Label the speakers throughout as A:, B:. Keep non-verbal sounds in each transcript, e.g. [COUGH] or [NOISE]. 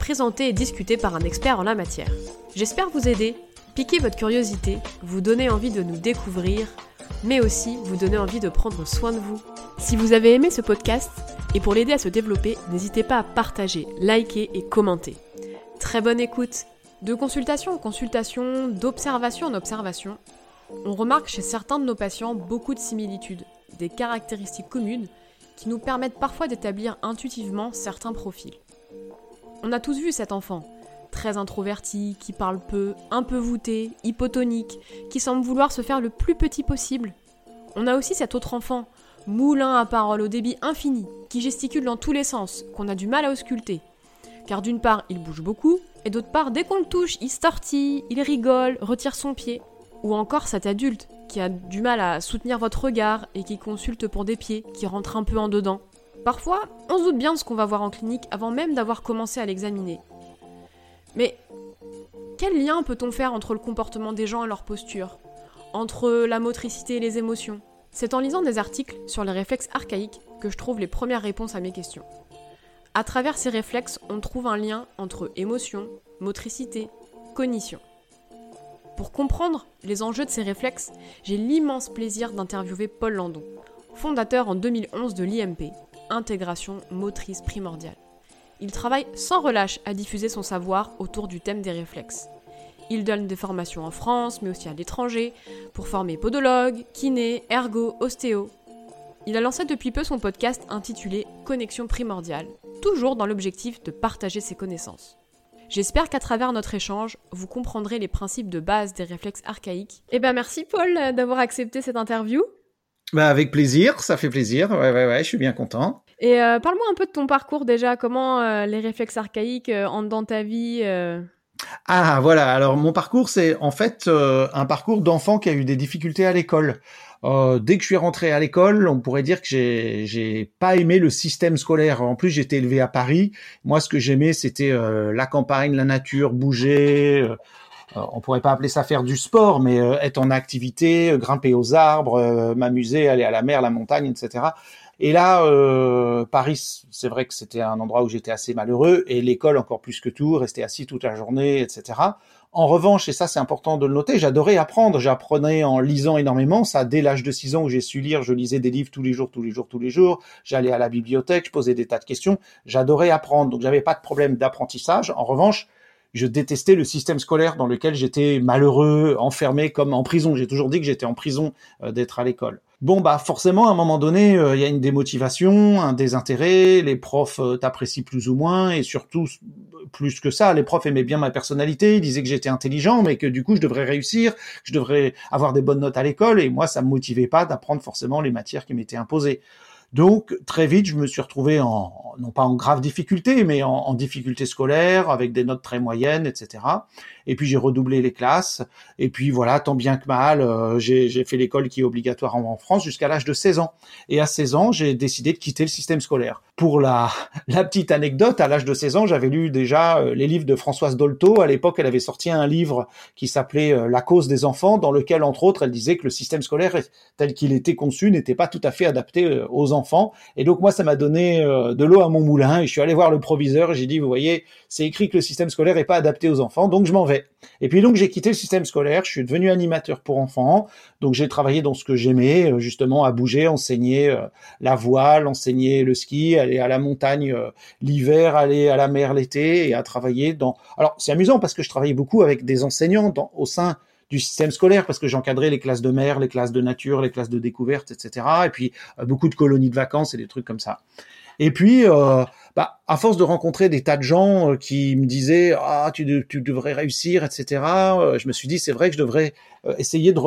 A: présenté et discuté par un expert en la matière. J'espère vous aider, piquer votre curiosité, vous donner envie de nous découvrir, mais aussi vous donner envie de prendre soin de vous. Si vous avez aimé ce podcast, et pour l'aider à se développer, n'hésitez pas à partager, liker et commenter. Très bonne écoute De consultation en consultation, d'observation en observation, on remarque chez certains de nos patients beaucoup de similitudes, des caractéristiques communes qui nous permettent parfois d'établir intuitivement certains profils. On a tous vu cet enfant, très introverti, qui parle peu, un peu voûté, hypotonique, qui semble vouloir se faire le plus petit possible. On a aussi cet autre enfant, moulin à parole au débit infini, qui gesticule dans tous les sens, qu'on a du mal à ausculter. Car d'une part, il bouge beaucoup, et d'autre part, dès qu'on le touche, il tortille, il rigole, retire son pied. Ou encore cet adulte, qui a du mal à soutenir votre regard et qui consulte pour des pieds, qui rentre un peu en dedans. Parfois, on se doute bien de ce qu'on va voir en clinique avant même d'avoir commencé à l'examiner. Mais quel lien peut-on faire entre le comportement des gens et leur posture? Entre la motricité et les émotions? C'est en lisant des articles sur les réflexes archaïques que je trouve les premières réponses à mes questions. À travers ces réflexes, on trouve un lien entre émotion, motricité, cognition. Pour comprendre les enjeux de ces réflexes, j'ai l'immense plaisir d'interviewer Paul Landon, fondateur en 2011 de l'IMP, Intégration Motrice Primordiale. Il travaille sans relâche à diffuser son savoir autour du thème des réflexes. Il donne des formations en France, mais aussi à l'étranger, pour former podologues, kinés, ergo, ostéo. Il a lancé depuis peu son podcast intitulé Connexion primordiale, toujours dans l'objectif de partager ses connaissances. J'espère qu'à travers notre échange, vous comprendrez les principes de base des réflexes archaïques. Eh ben merci Paul d'avoir accepté cette interview.
B: Bah avec plaisir, ça fait plaisir. Ouais ouais ouais, je suis bien content.
A: Et euh, parle-moi un peu de ton parcours déjà, comment euh, les réflexes archaïques euh, entrent dans ta vie
B: Ah voilà, alors mon parcours c'est en fait un parcours d'enfant qui a eu des difficultés à l'école. dès que je suis rentré à l'école, on pourrait dire que j'ai j'ai pas aimé le système scolaire. En plus, j'étais élevé à Paris. Moi, ce que j'aimais, c'était la campagne, la nature, bouger. On pourrait pas appeler ça faire du sport, mais être en activité, grimper aux arbres, m'amuser, aller à la mer, la montagne, etc. Et là, euh, Paris, c'est vrai que c'était un endroit où j'étais assez malheureux, et l'école encore plus que tout, rester assis toute la journée, etc. En revanche, et ça c'est important de le noter, j'adorais apprendre. J'apprenais en lisant énormément. Ça, dès l'âge de 6 ans où j'ai su lire, je lisais des livres tous les jours, tous les jours, tous les jours. J'allais à la bibliothèque, je posais des tas de questions. J'adorais apprendre, donc j'avais pas de problème d'apprentissage. En revanche, je détestais le système scolaire dans lequel j'étais malheureux, enfermé comme en prison. J'ai toujours dit que j'étais en prison euh, d'être à l'école. Bon bah forcément à un moment donné euh, il y a une démotivation, un désintérêt, les profs euh, t'apprécient plus ou moins et surtout plus que ça, les profs aimaient bien ma personnalité, ils disaient que j'étais intelligent mais que du coup je devrais réussir, que je devrais avoir des bonnes notes à l'école et moi ça me motivait pas d'apprendre forcément les matières qui m'étaient imposées. Donc très vite, je me suis retrouvé en non pas en grave difficulté, mais en, en difficulté scolaire, avec des notes très moyennes, etc. Et puis j'ai redoublé les classes. Et puis voilà, tant bien que mal, euh, j'ai fait l'école qui est obligatoire en, France jusqu'à l'âge de 16 ans. Et à 16 ans, j'ai décidé de quitter le système scolaire. Pour la, [LAUGHS] la petite anecdote, à l'âge de 16 ans, j'avais lu déjà euh, les livres de Françoise Dolto. À l'époque, elle avait sorti un livre qui s'appelait euh, La cause des enfants, dans lequel, entre autres, elle disait que le système scolaire tel qu'il était conçu n'était pas tout à fait adapté aux enfants Et donc moi, ça m'a donné euh, de l'eau à mon moulin. Et je suis allé voir le proviseur. J'ai dit, vous voyez, c'est écrit que le système scolaire est pas adapté aux enfants, donc je m'en vais. Et puis donc j'ai quitté le système scolaire. Je suis devenu animateur pour enfants. Donc j'ai travaillé dans ce que j'aimais, euh, justement à bouger, enseigner euh, la voile, enseigner le ski, aller à la montagne l'hiver, aller à la mer l'été et à travailler dans. Alors c'est amusant parce que je travaillais beaucoup avec des enseignants dans, au sein du système scolaire parce que j'encadrais les classes de mer, les classes de nature, les classes de découverte, etc. Et puis euh, beaucoup de colonies de vacances et des trucs comme ça. Et puis, euh, bah, à force de rencontrer des tas de gens euh, qui me disaient ah tu, tu devrais réussir, etc. je me suis dit c'est vrai que je devrais essayer de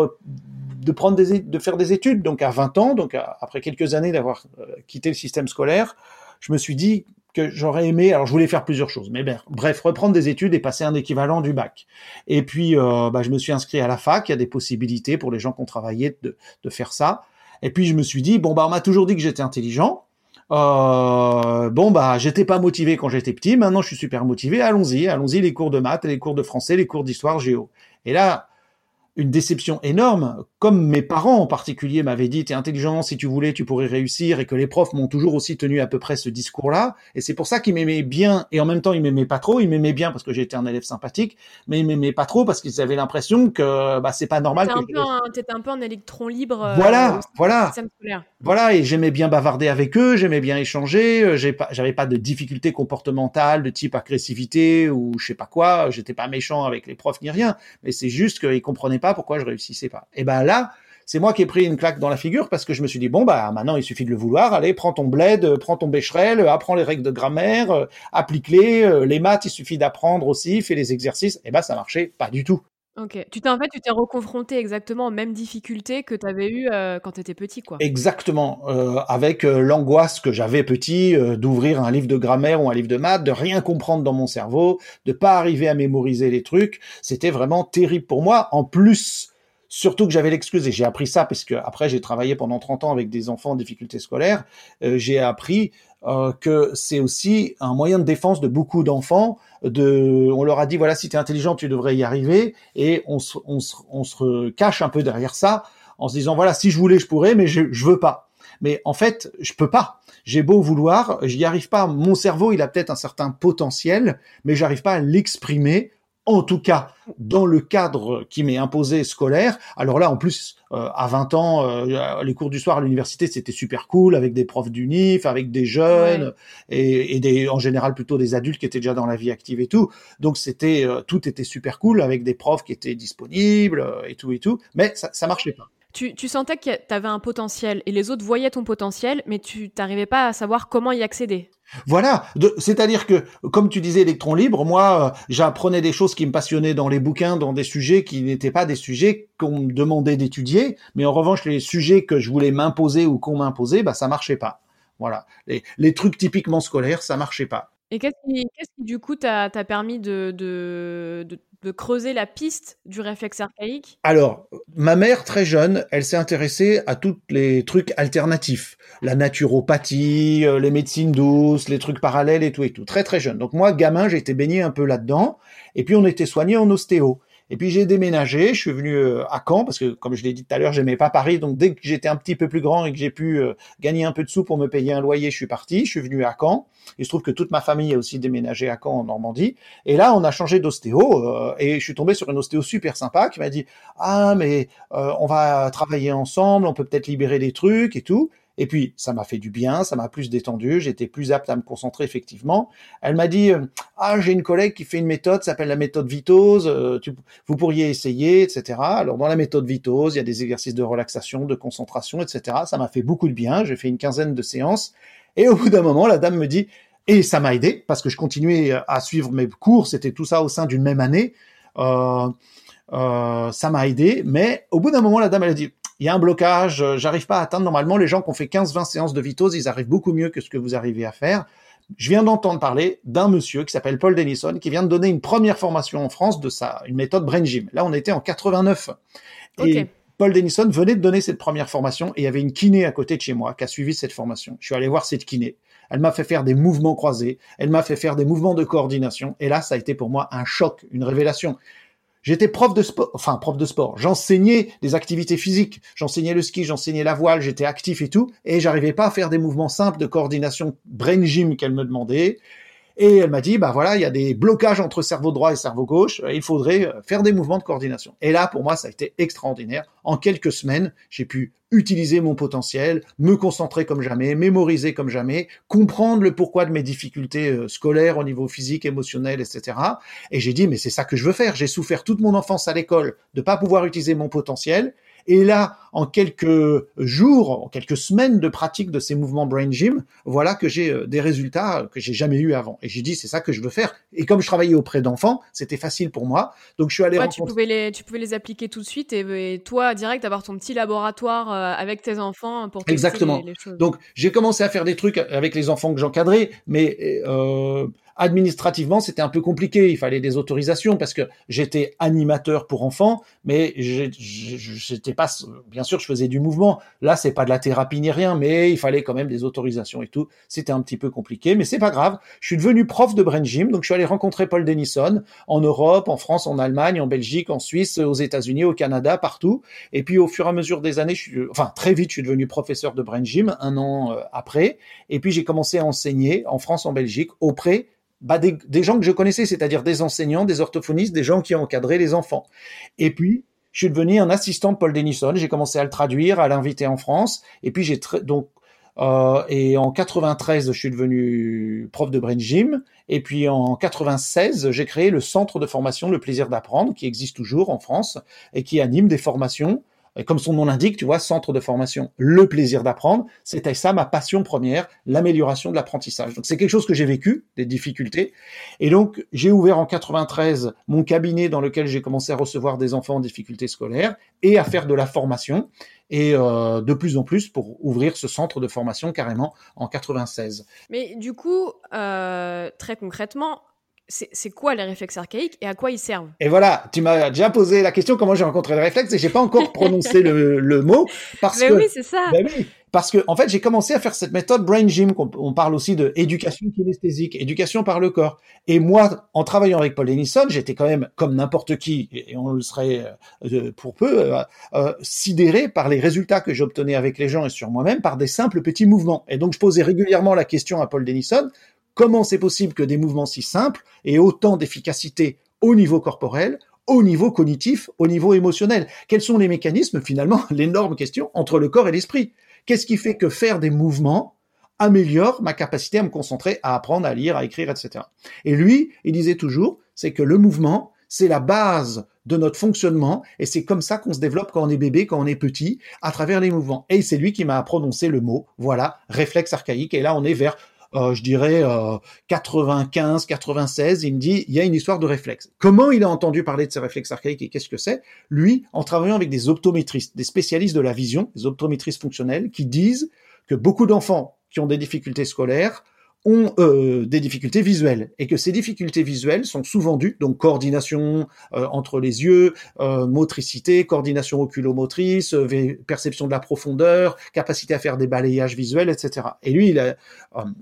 B: de prendre des de faire des études. Donc à 20 ans, donc après quelques années d'avoir quitté le système scolaire, je me suis dit que j'aurais aimé. Alors, je voulais faire plusieurs choses, mais bref, reprendre des études et passer un équivalent du bac. Et puis, bah, je me suis inscrit à la fac. Il y a des possibilités pour les gens qui ont travaillé de, de faire ça. Et puis, je me suis dit, bon, bah, on m'a toujours dit que j'étais intelligent. Euh, bon bah j'étais pas motivé quand j'étais petit, maintenant je suis super motivé, allons-y, allons-y les cours de maths, les cours de français, les cours d'histoire, géo. Et là, une déception énorme, comme mes parents en particulier m'avaient dit, t'es intelligent, si tu voulais, tu pourrais réussir, et que les profs m'ont toujours aussi tenu à peu près ce discours-là, et c'est pour ça qu'ils m'aimaient bien, et en même temps ils m'aimaient pas trop, ils m'aimaient bien parce que j'étais un élève sympathique, mais ils m'aimaient pas trop parce qu'ils avaient l'impression que bah c'est pas normal.
A: T'étais un, peu un électron libre. Euh,
B: voilà, voilà, voilà, et j'aimais bien bavarder avec eux, j'aimais bien échanger, euh, j'avais pas, pas de difficultés comportementales de type agressivité ou je sais pas quoi, j'étais pas méchant avec les profs ni rien, mais c'est juste qu'ils comprenaient pas pourquoi je réussissais pas. Et ben là, c'est moi qui ai pris une claque dans la figure parce que je me suis dit bon bah maintenant il suffit de le vouloir, allez prends ton bled, euh, prends ton bécherel, euh, apprends les règles de grammaire, euh, applique-les, les maths il suffit d'apprendre aussi, fais les exercices, et ben ça marchait pas du tout.
A: Ok. Tu t'es en fait, tu t'es reconfronté exactement aux mêmes difficultés que tu avais eues quand tu étais petit, quoi.
B: Exactement. avec l'angoisse que j'avais petit d'ouvrir un livre de grammaire ou un livre de maths, de rien comprendre dans mon cerveau, de pas arriver à mémoriser les trucs. C'était vraiment terrible pour moi. En plus Surtout que j'avais l'excuse, et j'ai appris ça, parce que après j'ai travaillé pendant 30 ans avec des enfants en difficulté scolaire, euh, j'ai appris euh, que c'est aussi un moyen de défense de beaucoup d'enfants. De, on leur a dit voilà si tu es intelligent tu devrais y arriver, et on se, on, se, on se cache un peu derrière ça en se disant voilà si je voulais je pourrais, mais je, je veux pas. Mais en fait je peux pas. J'ai beau vouloir, j'y arrive pas. Mon cerveau il a peut-être un certain potentiel, mais j'arrive pas à l'exprimer en tout cas dans le cadre qui m'est imposé scolaire. Alors là, en plus, à 20 ans, euh, les cours du soir à l'université, c'était super cool, avec des profs d'unif, avec des jeunes, et, des, en général plutôt des adultes qui étaient déjà dans la vie active et tout. Donc c'était, euh, tout était super cool, avec des profs qui étaient disponibles et tout et tout, mais ça, ça marchait pas.
A: Tu, tu sentais que tu avais un potentiel et les autres voyaient ton potentiel, mais tu n'arrivais pas à savoir comment y accéder.
B: Voilà, c'est-à-dire que, comme tu disais, électron libre, moi, euh, j'apprenais des choses qui me passionnaient dans les bouquins, dans des sujets qui n'étaient pas des sujets qu'on me demandait d'étudier, mais en revanche, les sujets que je voulais m'imposer ou qu'on m'imposait, bah ça marchait pas. Voilà, les, les trucs typiquement scolaires, ça marchait pas.
A: Et qu'est-ce qui, du coup t'a permis de, de, de, creuser la piste du réflexe archaïque
B: Alors, ma mère, très jeune, elle s'est intéressée à tous les trucs alternatifs. La naturopathie, euh, les médecines douces, les trucs parallèles et tout et tout. Très très jeune. Donc moi, gamin, j'ai été baigné un peu là-dedans. Et puis on était soigné en ostéo. Et puis j'ai déménagé, je suis venu euh, à Caen parce que comme je l'ai dit tout à l'heure, j'aimais pas Paris. Donc dès que j'étais un petit peu plus grand et que j'ai pu euh, gagner un peu de sous pour me payer un loyer, je suis parti. Je suis venu à Caen. Il se trouve que toute ma famille a aussi déménagé à Caen en Normandie. Et là, on a changé d'ostéo euh, et je suis tombé sur une ostéo super sympa qui m'a dit ah mais on va travailler ensemble, on peut peut-être libérer des trucs et tout. Et puis, ça m'a fait du bien, ça m'a plus détendu, j'étais plus apte à me concentrer effectivement. Elle m'a dit, euh, ah, j'ai une collègue qui fait une méthode, s'appelle la méthode Vitose, euh, vous pourriez essayer, etc. Alors, dans la méthode Vitose, il y a des exercices de relaxation, de concentration, etc. Ça m'a fait beaucoup de bien, j'ai fait une quinzaine de séances. Et au bout d'un moment, la dame me dit, et ça m'a aidé, parce que je continuais à suivre mes cours, c'était tout ça au sein d'une même année. Euh, euh, ça m'a aidé, mais au bout d'un moment, la dame, elle a dit, il y a un blocage, euh, j'arrive pas à atteindre. Normalement, les gens qui ont fait 15-20 séances de vitose, ils arrivent beaucoup mieux que ce que vous arrivez à faire. Je viens d'entendre parler d'un monsieur qui s'appelle Paul Denison, qui vient de donner une première formation en France de une méthode Brain Gym. Là, on était en 89. Et Paul Denison venait de donner cette première formation et il y avait une kiné à côté de chez moi qui a suivi cette formation. Je suis allé voir cette kiné. Elle m'a fait faire des mouvements croisés. Elle m'a fait faire des mouvements de coordination. Et là, ça a été pour moi un choc, une révélation. J'étais prof de sport, enfin prof de sport. J'enseignais des activités physiques. J'enseignais le ski, j'enseignais la voile, j'étais actif et tout. Et j'arrivais pas à faire des mouvements simples de coordination brain gym qu'elle me demandait. Et elle m'a dit, bah voilà, il y a des blocages entre cerveau droit et cerveau gauche, il faudrait euh, faire des mouvements de coordination. Et là, pour moi, ça a été extraordinaire. En quelques semaines, j'ai pu utiliser mon potentiel, me concentrer comme jamais, mémoriser comme jamais, comprendre le pourquoi de mes difficultés euh, scolaires au niveau physique, émotionnel, etc. Et j'ai dit, mais c'est ça que je veux faire. J'ai souffert toute mon enfance à l'école de pas pouvoir utiliser mon potentiel. Et là, en quelques jours, en quelques semaines de pratique de ces mouvements brain gym, voilà que j'ai euh, des résultats que j'ai jamais eu avant. Et j'ai dit c'est ça que je veux faire. Et comme je travaillais auprès d'enfants, c'était facile pour moi. Donc je suis allé
A: ouais, tu pouvais les tu pouvais les appliquer tout de suite et, toi direct avoir ton petit laboratoire euh, avec tes enfants pour tester
B: Exactement.
A: Les, choses.
B: Donc j'ai commencé à faire des trucs avec les enfants que j'encadrais, mais euh, administrativement, c'était un peu compliqué. Il fallait des autorisations parce que j'étais animateur pour enfants, mais j'étais pas. Bien sûr, je faisais du mouvement. Là, c'est pas de la thérapie ni rien, mais il fallait quand même des autorisations et tout. C'était un petit peu compliqué, mais c'est pas grave. Je suis devenu prof de brain gym, donc je suis allé rencontrer Paul Denison en Europe, en France, en Allemagne, en Belgique, en Suisse, aux États-Unis, au Canada, partout. Et puis, au fur et à mesure des années, je suis, enfin très vite, je suis devenu professeur de brain gym un an euh, après. Et puis, j'ai commencé à enseigner en France, en Belgique, auprès bah, des, gens que je connaissais, c'est-à-dire des enseignants, des orthophonistes, des gens qui ont encadré les enfants. Et puis, je suis devenu un assistant de Paul Denison. J'ai commencé à le traduire, à l'inviter en France. Et puis, j'ai donc euh, et en 93, je suis devenu prof de brain gym. Et puis en 96, j'ai créé le centre de formation Le Plaisir d'apprendre, qui existe toujours en France et qui anime des formations comme son nom l'indique, tu vois, centre de formation, le plaisir d'apprendre, c'était ça ma passion première, l'amélioration de l'apprentissage. Donc c'est quelque chose que j'ai vécu, des difficultés. Et donc j'ai ouvert en 93 mon cabinet dans lequel j'ai commencé à recevoir des enfants en difficulté scolaire et à faire de la formation. Et euh, de plus en plus pour ouvrir ce centre de formation carrément en 96.
A: Mais du coup, euh, très concrètement, c'est quoi les réflexes archaïques et à quoi ils servent?
B: Et voilà, tu m'as déjà posé la question comment j'ai rencontré les réflexes et j'ai pas encore [LAUGHS] prononcé le, mot parce
A: Mais
B: que
A: oui, c'est ça.
B: Ben oui, parce que en fait, j'ai commencé à faire cette méthode brain gym on parle aussi de éducation kinesthésique, éducation par le corps. Et moi, en travaillant avec Paul Denison, j'étais quand même comme n'importe qui et on le serait euh, pour peu euh, euh, sidéré par les résultats que j'obtenais avec les gens et sur moi-même par des simples petits mouvements. Et donc je posais régulièrement la question à Paul Denison Comment c'est possible que des mouvements si simples aient autant d'efficacité au niveau corporel, au niveau cognitif, au niveau émotionnel? Quels sont les mécanismes, finalement, [LAUGHS] l'énorme question, entre le corps et l'esprit? Qu'est-ce qui fait que faire des mouvements améliore ma capacité à me concentrer, à apprendre, à lire, à écrire, etc. Et lui, il disait toujours, c'est que le mouvement, c'est la base de notre fonctionnement et c'est comme ça qu'on se développe quand on est bébé, quand on est petit, à travers les mouvements. Et c'est lui qui m'a prononcé le mot, voilà, réflexe archaïque. Et là, on est vers euh, je dirais 95, euh, 96, il me dit il y a une histoire de réflexe. Comment il a entendu parler de ces réflexes archaïques et qu'est-ce que c'est? Lui, en travaillant avec des optométristes, des spécialistes de la vision, des optométristes fonctionnels, qui disent que beaucoup d'enfants qui ont des difficultés scolaires ont euh, des difficultés visuelles et que ces difficultés visuelles sont souvent dues donc coordination euh, entre les yeux, euh, motricité, coordination oculomotrice, perception de la profondeur, capacité à faire des balayages visuels, etc. Et lui, il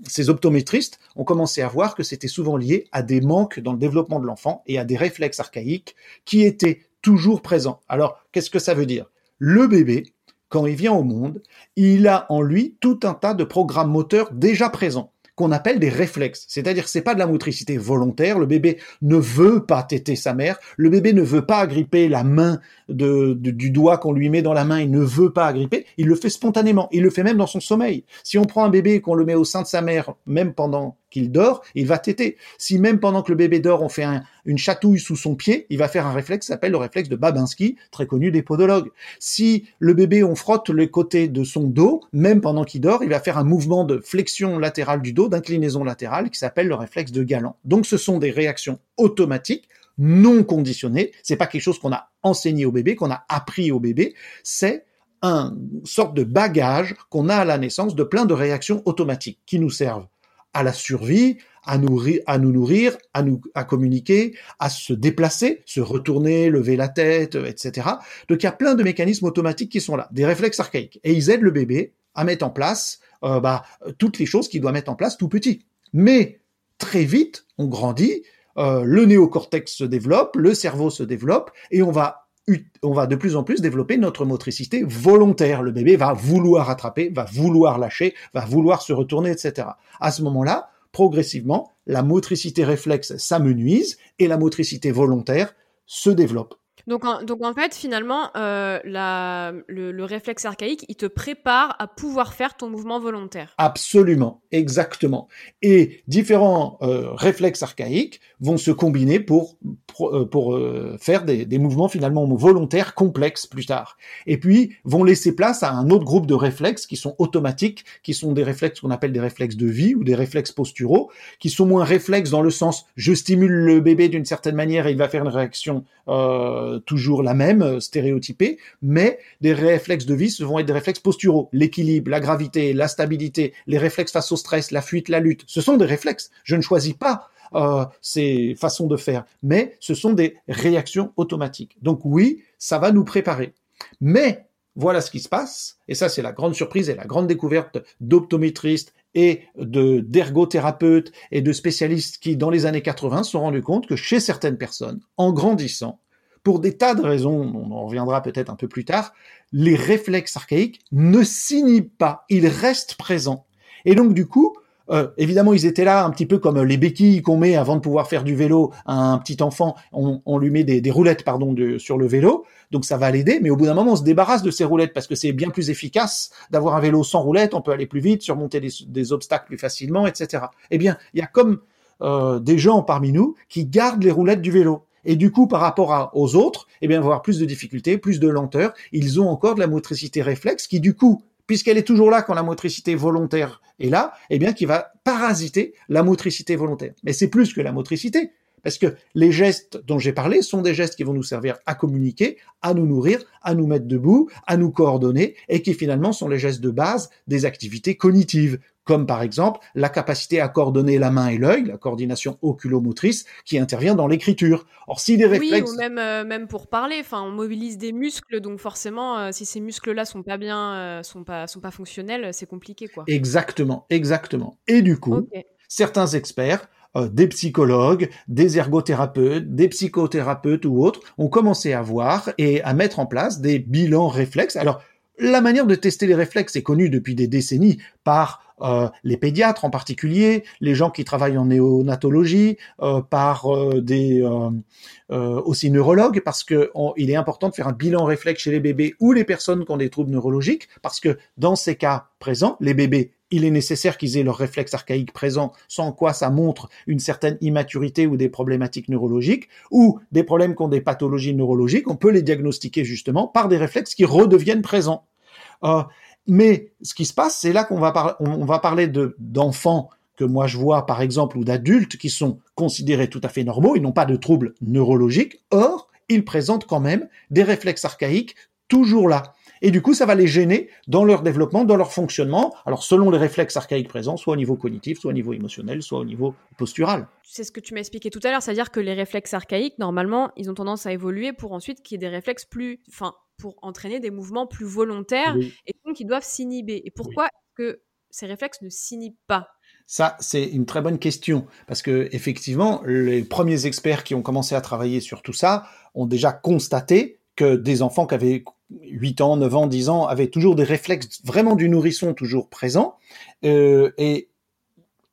B: ces optométristes ont commencé à voir que c'était souvent lié à des manques dans le développement de l'enfant et à des réflexes archaïques qui étaient toujours présents. Alors, qu'est-ce que ça veut dire? Le bébé, quand il vient au monde, il a en lui tout un tas de programmes moteurs déjà présents qu'on appelle des réflexes. C'est-à-dire que c'est pas de la motricité volontaire. Le bébé ne veut pas téter sa mère. Le bébé ne veut pas agripper la main du doigt qu'on lui met dans la main. Il ne veut pas agripper. Il le fait spontanément. Il le fait même dans son sommeil. Si on prend un bébé et qu'on le met au sein de sa mère, même pendant qu'il dort, il va téter. Si même pendant que le bébé dort, on fait une chatouille sous son pied, il va faire un réflexe qui s'appelle le réflexe de Babinski, très connu des podologues. Si le bébé, on frotte le côté de son dos, même pendant qu'il dort, il va faire un mouvement de flexion latérale du dos, d'inclinaison latérale, qui s'appelle le réflexe de Galant. Donc ce sont des réactions automatiques non conditionnées. C'est pas quelque chose qu'on a enseigné au bébé, qu'on a appris au bébé. C'est un sorte de bagage qu'on a à la naissance de plein de réactions automatiques qui nous servent à la survie, à nous, à nous nourrir, à nous à communiquer, à se déplacer, se retourner, lever la tête, etc. Donc il y a plein de mécanismes automatiques qui sont là, des réflexes archaïques, et ils aident le bébé à mettre en place euh, bah, toutes les choses qu'il doit mettre en place tout petit. Mais très vite, on grandit, euh, le néocortex se développe, le cerveau se développe, et on va on va de plus en plus développer notre motricité volontaire. Le bébé va vouloir attraper, va vouloir lâcher, va vouloir se retourner, etc. À ce moment-là, progressivement, la motricité réflexe s'amenuise et la motricité volontaire se développe.
A: Donc en, donc en fait, finalement, euh, le, le, réflexe archaïque, il te prépare à pouvoir faire ton mouvement volontaire.
B: Absolument, exactement. Et différents euh, réflexes archaïques vont se combiner pour euh, pour faire des, des, mouvements finalement volontaires complexes plus tard. Et puis vont laisser place à un autre groupe de réflexes qui sont automatiques, qui sont des réflexes qu'on appelle des réflexes de vie ou des réflexes posturaux, qui sont moins réflexes dans le sens je stimule le bébé d'une certaine manière et il va faire une réaction toujours la même, euh, stéréotypée, mais des réflexes de vie vont être des réflexes posturaux. L'équilibre, la gravité, la stabilité, les réflexes face au stress, la fuite, la lutte, ce sont des réflexes. Je ne choisis pas euh, ces façons de faire, mais ce sont des réactions automatiques. Donc oui, ça va nous préparer. Mais voilà ce qui se passe, et ça c'est la grande surprise et la grande découverte d'optométristes et de d'ergothérapeutes et de spécialistes qui, dans les années 80, se sont rendus compte que chez certaines personnes, en grandissant, pour des tas de raisons, on en reviendra peut-être un peu plus tard, les réflexes archaïques ne s'inhibent pas, ils restent présents. Et donc du coup, euh, évidemment, ils étaient là un petit peu comme les béquilles qu'on met avant de pouvoir faire du vélo à un petit enfant. On, on lui met des, des roulettes pardon de, sur le vélo, donc ça va l'aider. Mais au bout d'un moment, on se débarrasse de ces roulettes parce que c'est bien plus efficace d'avoir un vélo sans roulettes. On peut aller plus vite, surmonter des, des obstacles plus facilement, etc. Eh bien, il y a comme euh, des gens parmi nous qui gardent les roulettes du vélo. Et du coup, par rapport aux autres, eh bien, avoir plus de difficultés, plus de lenteur. Ils ont encore de la motricité réflexe qui, du coup, puisqu'elle est toujours là quand la motricité volontaire est là, eh bien, qui va parasiter la motricité volontaire. Mais c'est plus que la motricité, parce que les gestes dont j'ai parlé sont des gestes qui vont nous servir à communiquer, à nous nourrir, à nous mettre debout, à nous coordonner, et qui finalement sont les gestes de base des activités cognitives, comme par exemple la capacité à coordonner la main et l'œil, la coordination oculomotrice, qui intervient dans l'écriture.
A: Or, si les réflexes... Oui, ou même, euh, même pour parler, enfin, on mobilise des muscles, donc forcément, euh, si ces muscles-là sont pas bien, euh, sont pas, sont pas fonctionnels, c'est compliqué, quoi.
B: Exactement, exactement. Et du coup, certains experts euh, des psychologues, des ergothérapeutes, des psychothérapeutes ou autres ont commencé à voir et à mettre en place des bilans réflexes. Alors, la manière de tester les réflexes est connue depuis des décennies par euh, les pédiatres en particulier, les gens qui travaillent en néonatologie, euh, par des aussi neurologues, parce que il est important de faire un bilan réflexe chez les bébés ou les personnes qui ont des troubles neurologiques, parce que dans ces cas présents, les bébés il est nécessaire qu'ils aient leur réflexe archaïque présent, sans quoi ça montre une certaine immaturité ou des problématiques neurologiques, ou des problèmes qui ont des pathologies neurologiques, on peut les diagnostiquer justement par des réflexes qui redeviennent présents. Euh, mais ce qui se passe, c'est là qu'on va, on va parler de, d'enfants que moi je vois par exemple, ou d'adultes qui sont considérés tout à fait normaux, ils n'ont pas de troubles neurologiques, or, ils présentent quand même des réflexes archaïques toujours là et du coup, ça va les gêner dans leur développement, dans leur fonctionnement, alors selon les réflexes archaïques présents, soit au niveau cognitif, soit au niveau émotionnel, soit au niveau postural.
A: C'est ce que tu m'as expliqué tout à l'heure, c'est-à-dire que les réflexes archaïques, normalement, ils ont tendance à évoluer pour ensuite qu'il y ait des réflexes plus, enfin, pour entraîner des mouvements plus volontaires, et donc ils doivent s'inhiber. Et pourquoi est-ce que ces réflexes ne s'inhibent pas?
B: Ça, c'est une très bonne question parce que effectivement, les premiers experts qui ont commencé à travailler sur tout ça ont déjà constaté que des enfants qui avaient 8 ans, 9 ans, 10 ans, avaient toujours des réflexes vraiment du nourrisson toujours présents. Euh, et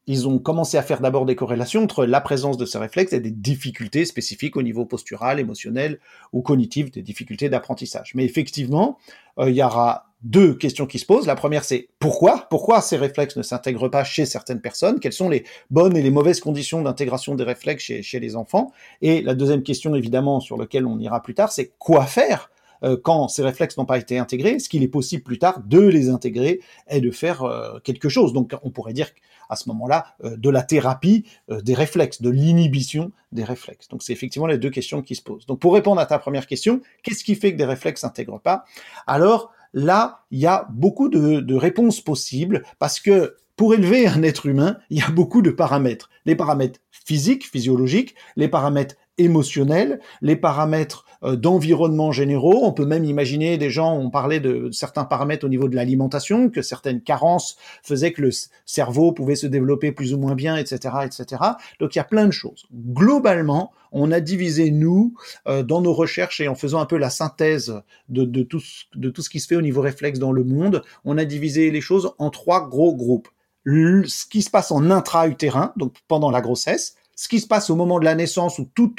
B: ils ont commencé à faire d'abord des corrélations entre la présence de ces réflexes et des difficultés spécifiques au niveau postural, émotionnel ou cognitif, des difficultés d'apprentissage. Mais effectivement, euh, il y aura deux questions qui se posent. La première, c'est pourquoi? Pourquoi ces réflexes ne s'intègrent pas chez certaines personnes? Quelles sont les bonnes et les mauvaises conditions d'intégration des réflexes chez, chez les enfants? Et la deuxième question, évidemment, sur laquelle on ira plus tard, c'est quoi faire euh, quand ces réflexes n'ont pas été intégrés, est-ce qu'il est possible plus tard de les intégrer et de faire euh, quelque chose Donc on pourrait dire à ce moment-là euh, de la thérapie des réflexes, de l'inhibition des réflexes. Donc c'est effectivement les deux questions qui se posent. Donc pour répondre à ta première question, qu'est-ce qui fait que des réflexes s'intègrent pas? Alors là, il y a beaucoup de, de réponses possibles parce que pour élever un être humain, il y a beaucoup de paramètres. Les paramètres physiques, physiologiques, les paramètres émotionnels, les paramètres euh, d'environnement généraux. On peut même imaginer des gens ont parlé de certains paramètres au niveau de l'alimentation, que certaines carences faisaient que le cerveau pouvait se développer plus ou moins bien, etc., etc. Donc il y a plein de choses. Globalement, on a divisé nous euh, dans nos recherches et en faisant un peu la synthèse de tout ce qui se fait au niveau réflexe dans le monde, on a divisé les choses en trois gros groupes. ce qui se passe en intra-utérin, donc pendant la grossesse, ce qui se passe au moment de la naissance ou tout,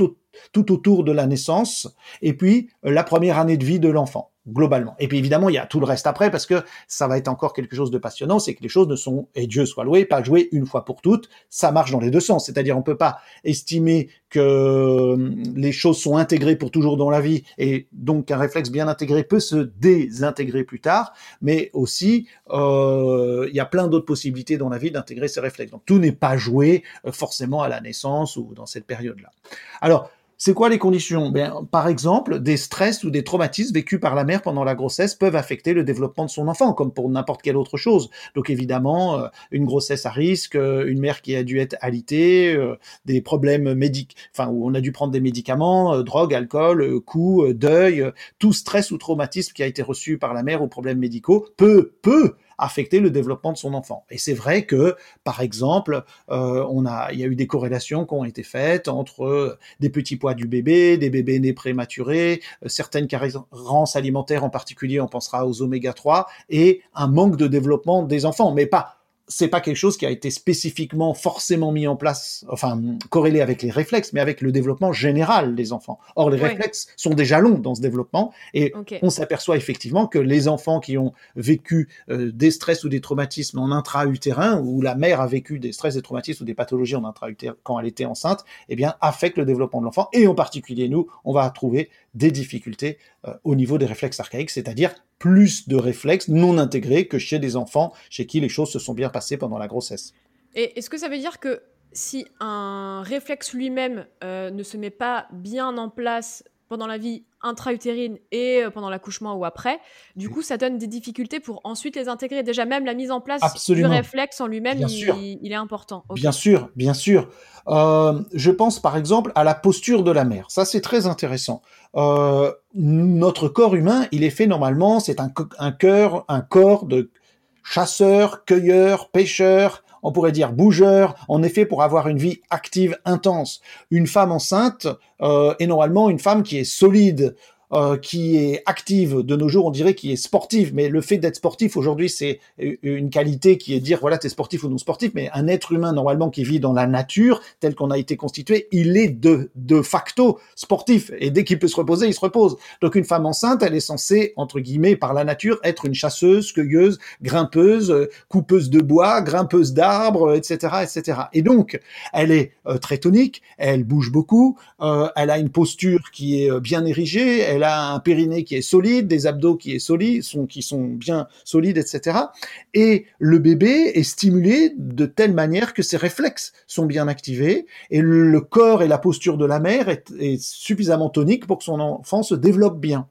B: autour de la naissance, et puis la première année de vie de l'enfant globalement. Et puis évidemment, il y a tout le reste après parce que ça va être encore quelque chose de passionnant, c'est que les choses ne sont, et Dieu soit loué, pas jouées une fois pour toutes. Ça marche dans les deux sens. C'est-à-dire, on peut pas estimer que euh, les choses sont intégrées pour toujours dans la vie et donc un réflexe bien intégré peut se désintégrer plus tard, mais aussi euh, il y a plein d'autres possibilités dans la vie d'intégrer ces réflexes. Donc tout n'est pas joué euh, forcément à la naissance ou dans cette période-là. Alors c'est quoi les conditions? Ben, Par exemple, des stress ou des traumatismes vécus par la mère pendant la grossesse peuvent affecter le développement de son enfant, comme pour n'importe quelle autre chose. Donc évidemment, euh, une grossesse à risque, euh, une mère qui a dû être alitée, euh, des problèmes médicaux, enfin où on a dû prendre des médicaments, drogue, alcool, coups, deuil, tout stress ou traumatisme qui a été reçu par la mère ou problèmes médicaux peut peut affecter le développement de son enfant. Et c'est vrai que, par exemple, euh, on a, il y a eu des corrélations qui ont été faites entre euh, des petits poids du bébé, des bébés nés prématurés, euh, certaines carences alimentaires, en particulier, on pensera aux oméga 3, et un manque de développement des enfants, mais pas c'est pas quelque chose qui a été spécifiquement forcément mis en place, enfin corrélé avec les réflexes, mais avec le développement général des enfants. Or, les réflexes sont déjà longs dans ce développement, et on s'aperçoit effectivement que les enfants qui ont vécu euh, des stress ou des traumatismes en intra-utérin, ou la mère a vécu des stress, des traumatismes ou des pathologies en intra-utérin quand elle était enceinte, eh bien, affectent le développement de l'enfant, et en particulier nous, on va trouver des difficultés euh, au niveau des réflexes archaïques, c'est-à-dire plus de réflexes non intégrés que chez des enfants chez qui les choses se sont bien passées pendant la grossesse.
A: Et est-ce que ça veut dire que si un réflexe lui-même euh, ne se met pas bien en place pendant la vie intra-utérine et euh, pendant l'accouchement ou après, du coup, ça donne des difficultés pour ensuite les intégrer. Déjà, même la mise en place du réflexe en lui-même, il, est important.
B: Bien sûr, bien sûr. Euh, je pense par exemple à la posture de la mère. Ça, c'est très intéressant. Euh, notre corps humain, il est fait normalement, c'est un, un cœur, un corps de chasseur, cueilleur, pêcheur, on pourrait dire bougeur, en effet pour avoir une vie active intense. Une femme enceinte euh, est normalement une femme qui est solide, euh, qui est active de nos jours, on dirait qui est sportive, mais le fait d'être sportif aujourd'hui, c'est une qualité qui est dire voilà, tu es sportif ou non sportif, mais un être humain normalement qui vit dans la nature, tel qu'on a été constitué, il est de, de facto sportif, et dès qu'il peut se reposer, il se repose. Donc une femme enceinte, elle est censée, entre guillemets, par la nature, être une chasseuse, cueilleuse, grimpeuse, coupeuse de bois, grimpeuse d'arbres, etc., etc. Et donc, elle est euh, très tonique, elle bouge beaucoup, euh, elle a une posture qui est bien érigée, elle a un périnée qui est solide, des abdos qui est solide, sont, qui sont bien solides, etc. Et le bébé est stimulé de telle manière que ses réflexes sont bien activés et le corps et la posture de la mère est, est suffisamment tonique pour que son enfant se développe bien.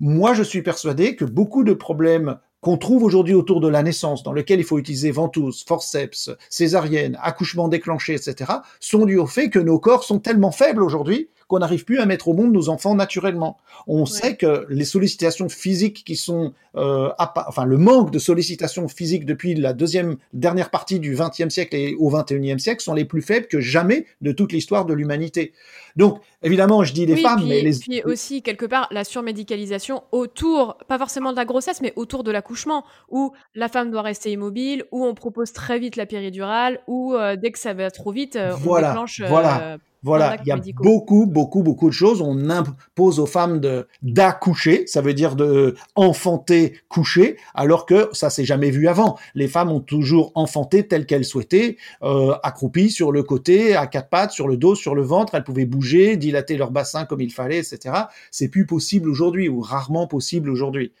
B: Moi, je suis persuadé que beaucoup de problèmes qu'on trouve aujourd'hui autour de la naissance, dans lequel il faut utiliser ventouse, forceps, césarienne, accouchement déclenché, etc., sont dus au fait que nos corps sont tellement faibles aujourd'hui qu'on n'arrive plus à mettre au monde nos enfants naturellement. On sait que les sollicitations physiques qui sont, euh, enfin le manque de sollicitations physiques depuis la deuxième dernière partie du XXe siècle et au XXIe siècle sont les plus faibles que jamais de toute l'histoire de l'humanité. Donc évidemment, je dis les femmes,
A: mais
B: les
A: puis aussi quelque part la surmédicalisation autour, pas forcément de la grossesse, mais autour de l'accouchement, où la femme doit rester immobile, où on propose très vite la péridurale, où euh, dès que ça va trop vite, euh, on déclenche.
B: Voilà. Voilà, il y a beaucoup, beaucoup, beaucoup de choses. On impose aux femmes de d'accoucher, ça veut dire de enfanter, coucher, alors que ça s'est jamais vu avant. Les femmes ont toujours enfanté telles qu'elles souhaitaient, euh, accroupies sur le côté, à quatre pattes, sur le dos, sur le ventre. Elles pouvaient bouger, dilater leur bassin comme il fallait, etc. C'est plus possible aujourd'hui ou rarement possible aujourd'hui.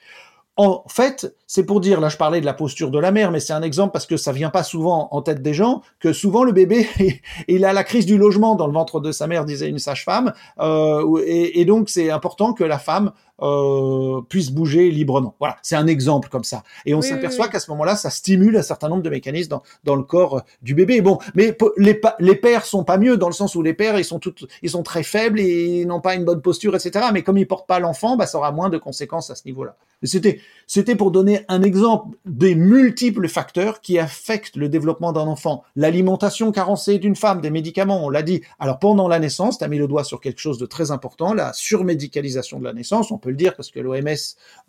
B: En fait, c'est pour dire, là je parlais de la posture de la mère, mais c'est un exemple parce que ça vient pas souvent en tête des gens, que souvent le bébé, [LAUGHS] il a la crise du logement dans le ventre de sa mère, disait une sage-femme, euh, et, et, donc c'est important que la femme euh, puisse bouger librement. Voilà, c'est un exemple comme ça. Et on s'aperçoit qu'à ce moment-là, ça stimule un certain nombre de mécanismes dans, dans le corps euh, du bébé. Bon, mais les, les pères sont pas mieux dans le sens où les pères, ils sont toutes, ils sont très faibles et ils n'ont pas une bonne posture, etc. Mais comme ils portent pas l'enfant, bah, ça aura moins de conséquences à ce niveau-là. C'était, pour donner un exemple des multiples facteurs qui affectent le développement d'un enfant. L'alimentation carencée d'une femme, des médicaments, on l'a dit. Alors pendant la naissance, tu as mis le doigt sur quelque chose de très important, la surmédicalisation de la naissance. On peut le dire parce que l'OMS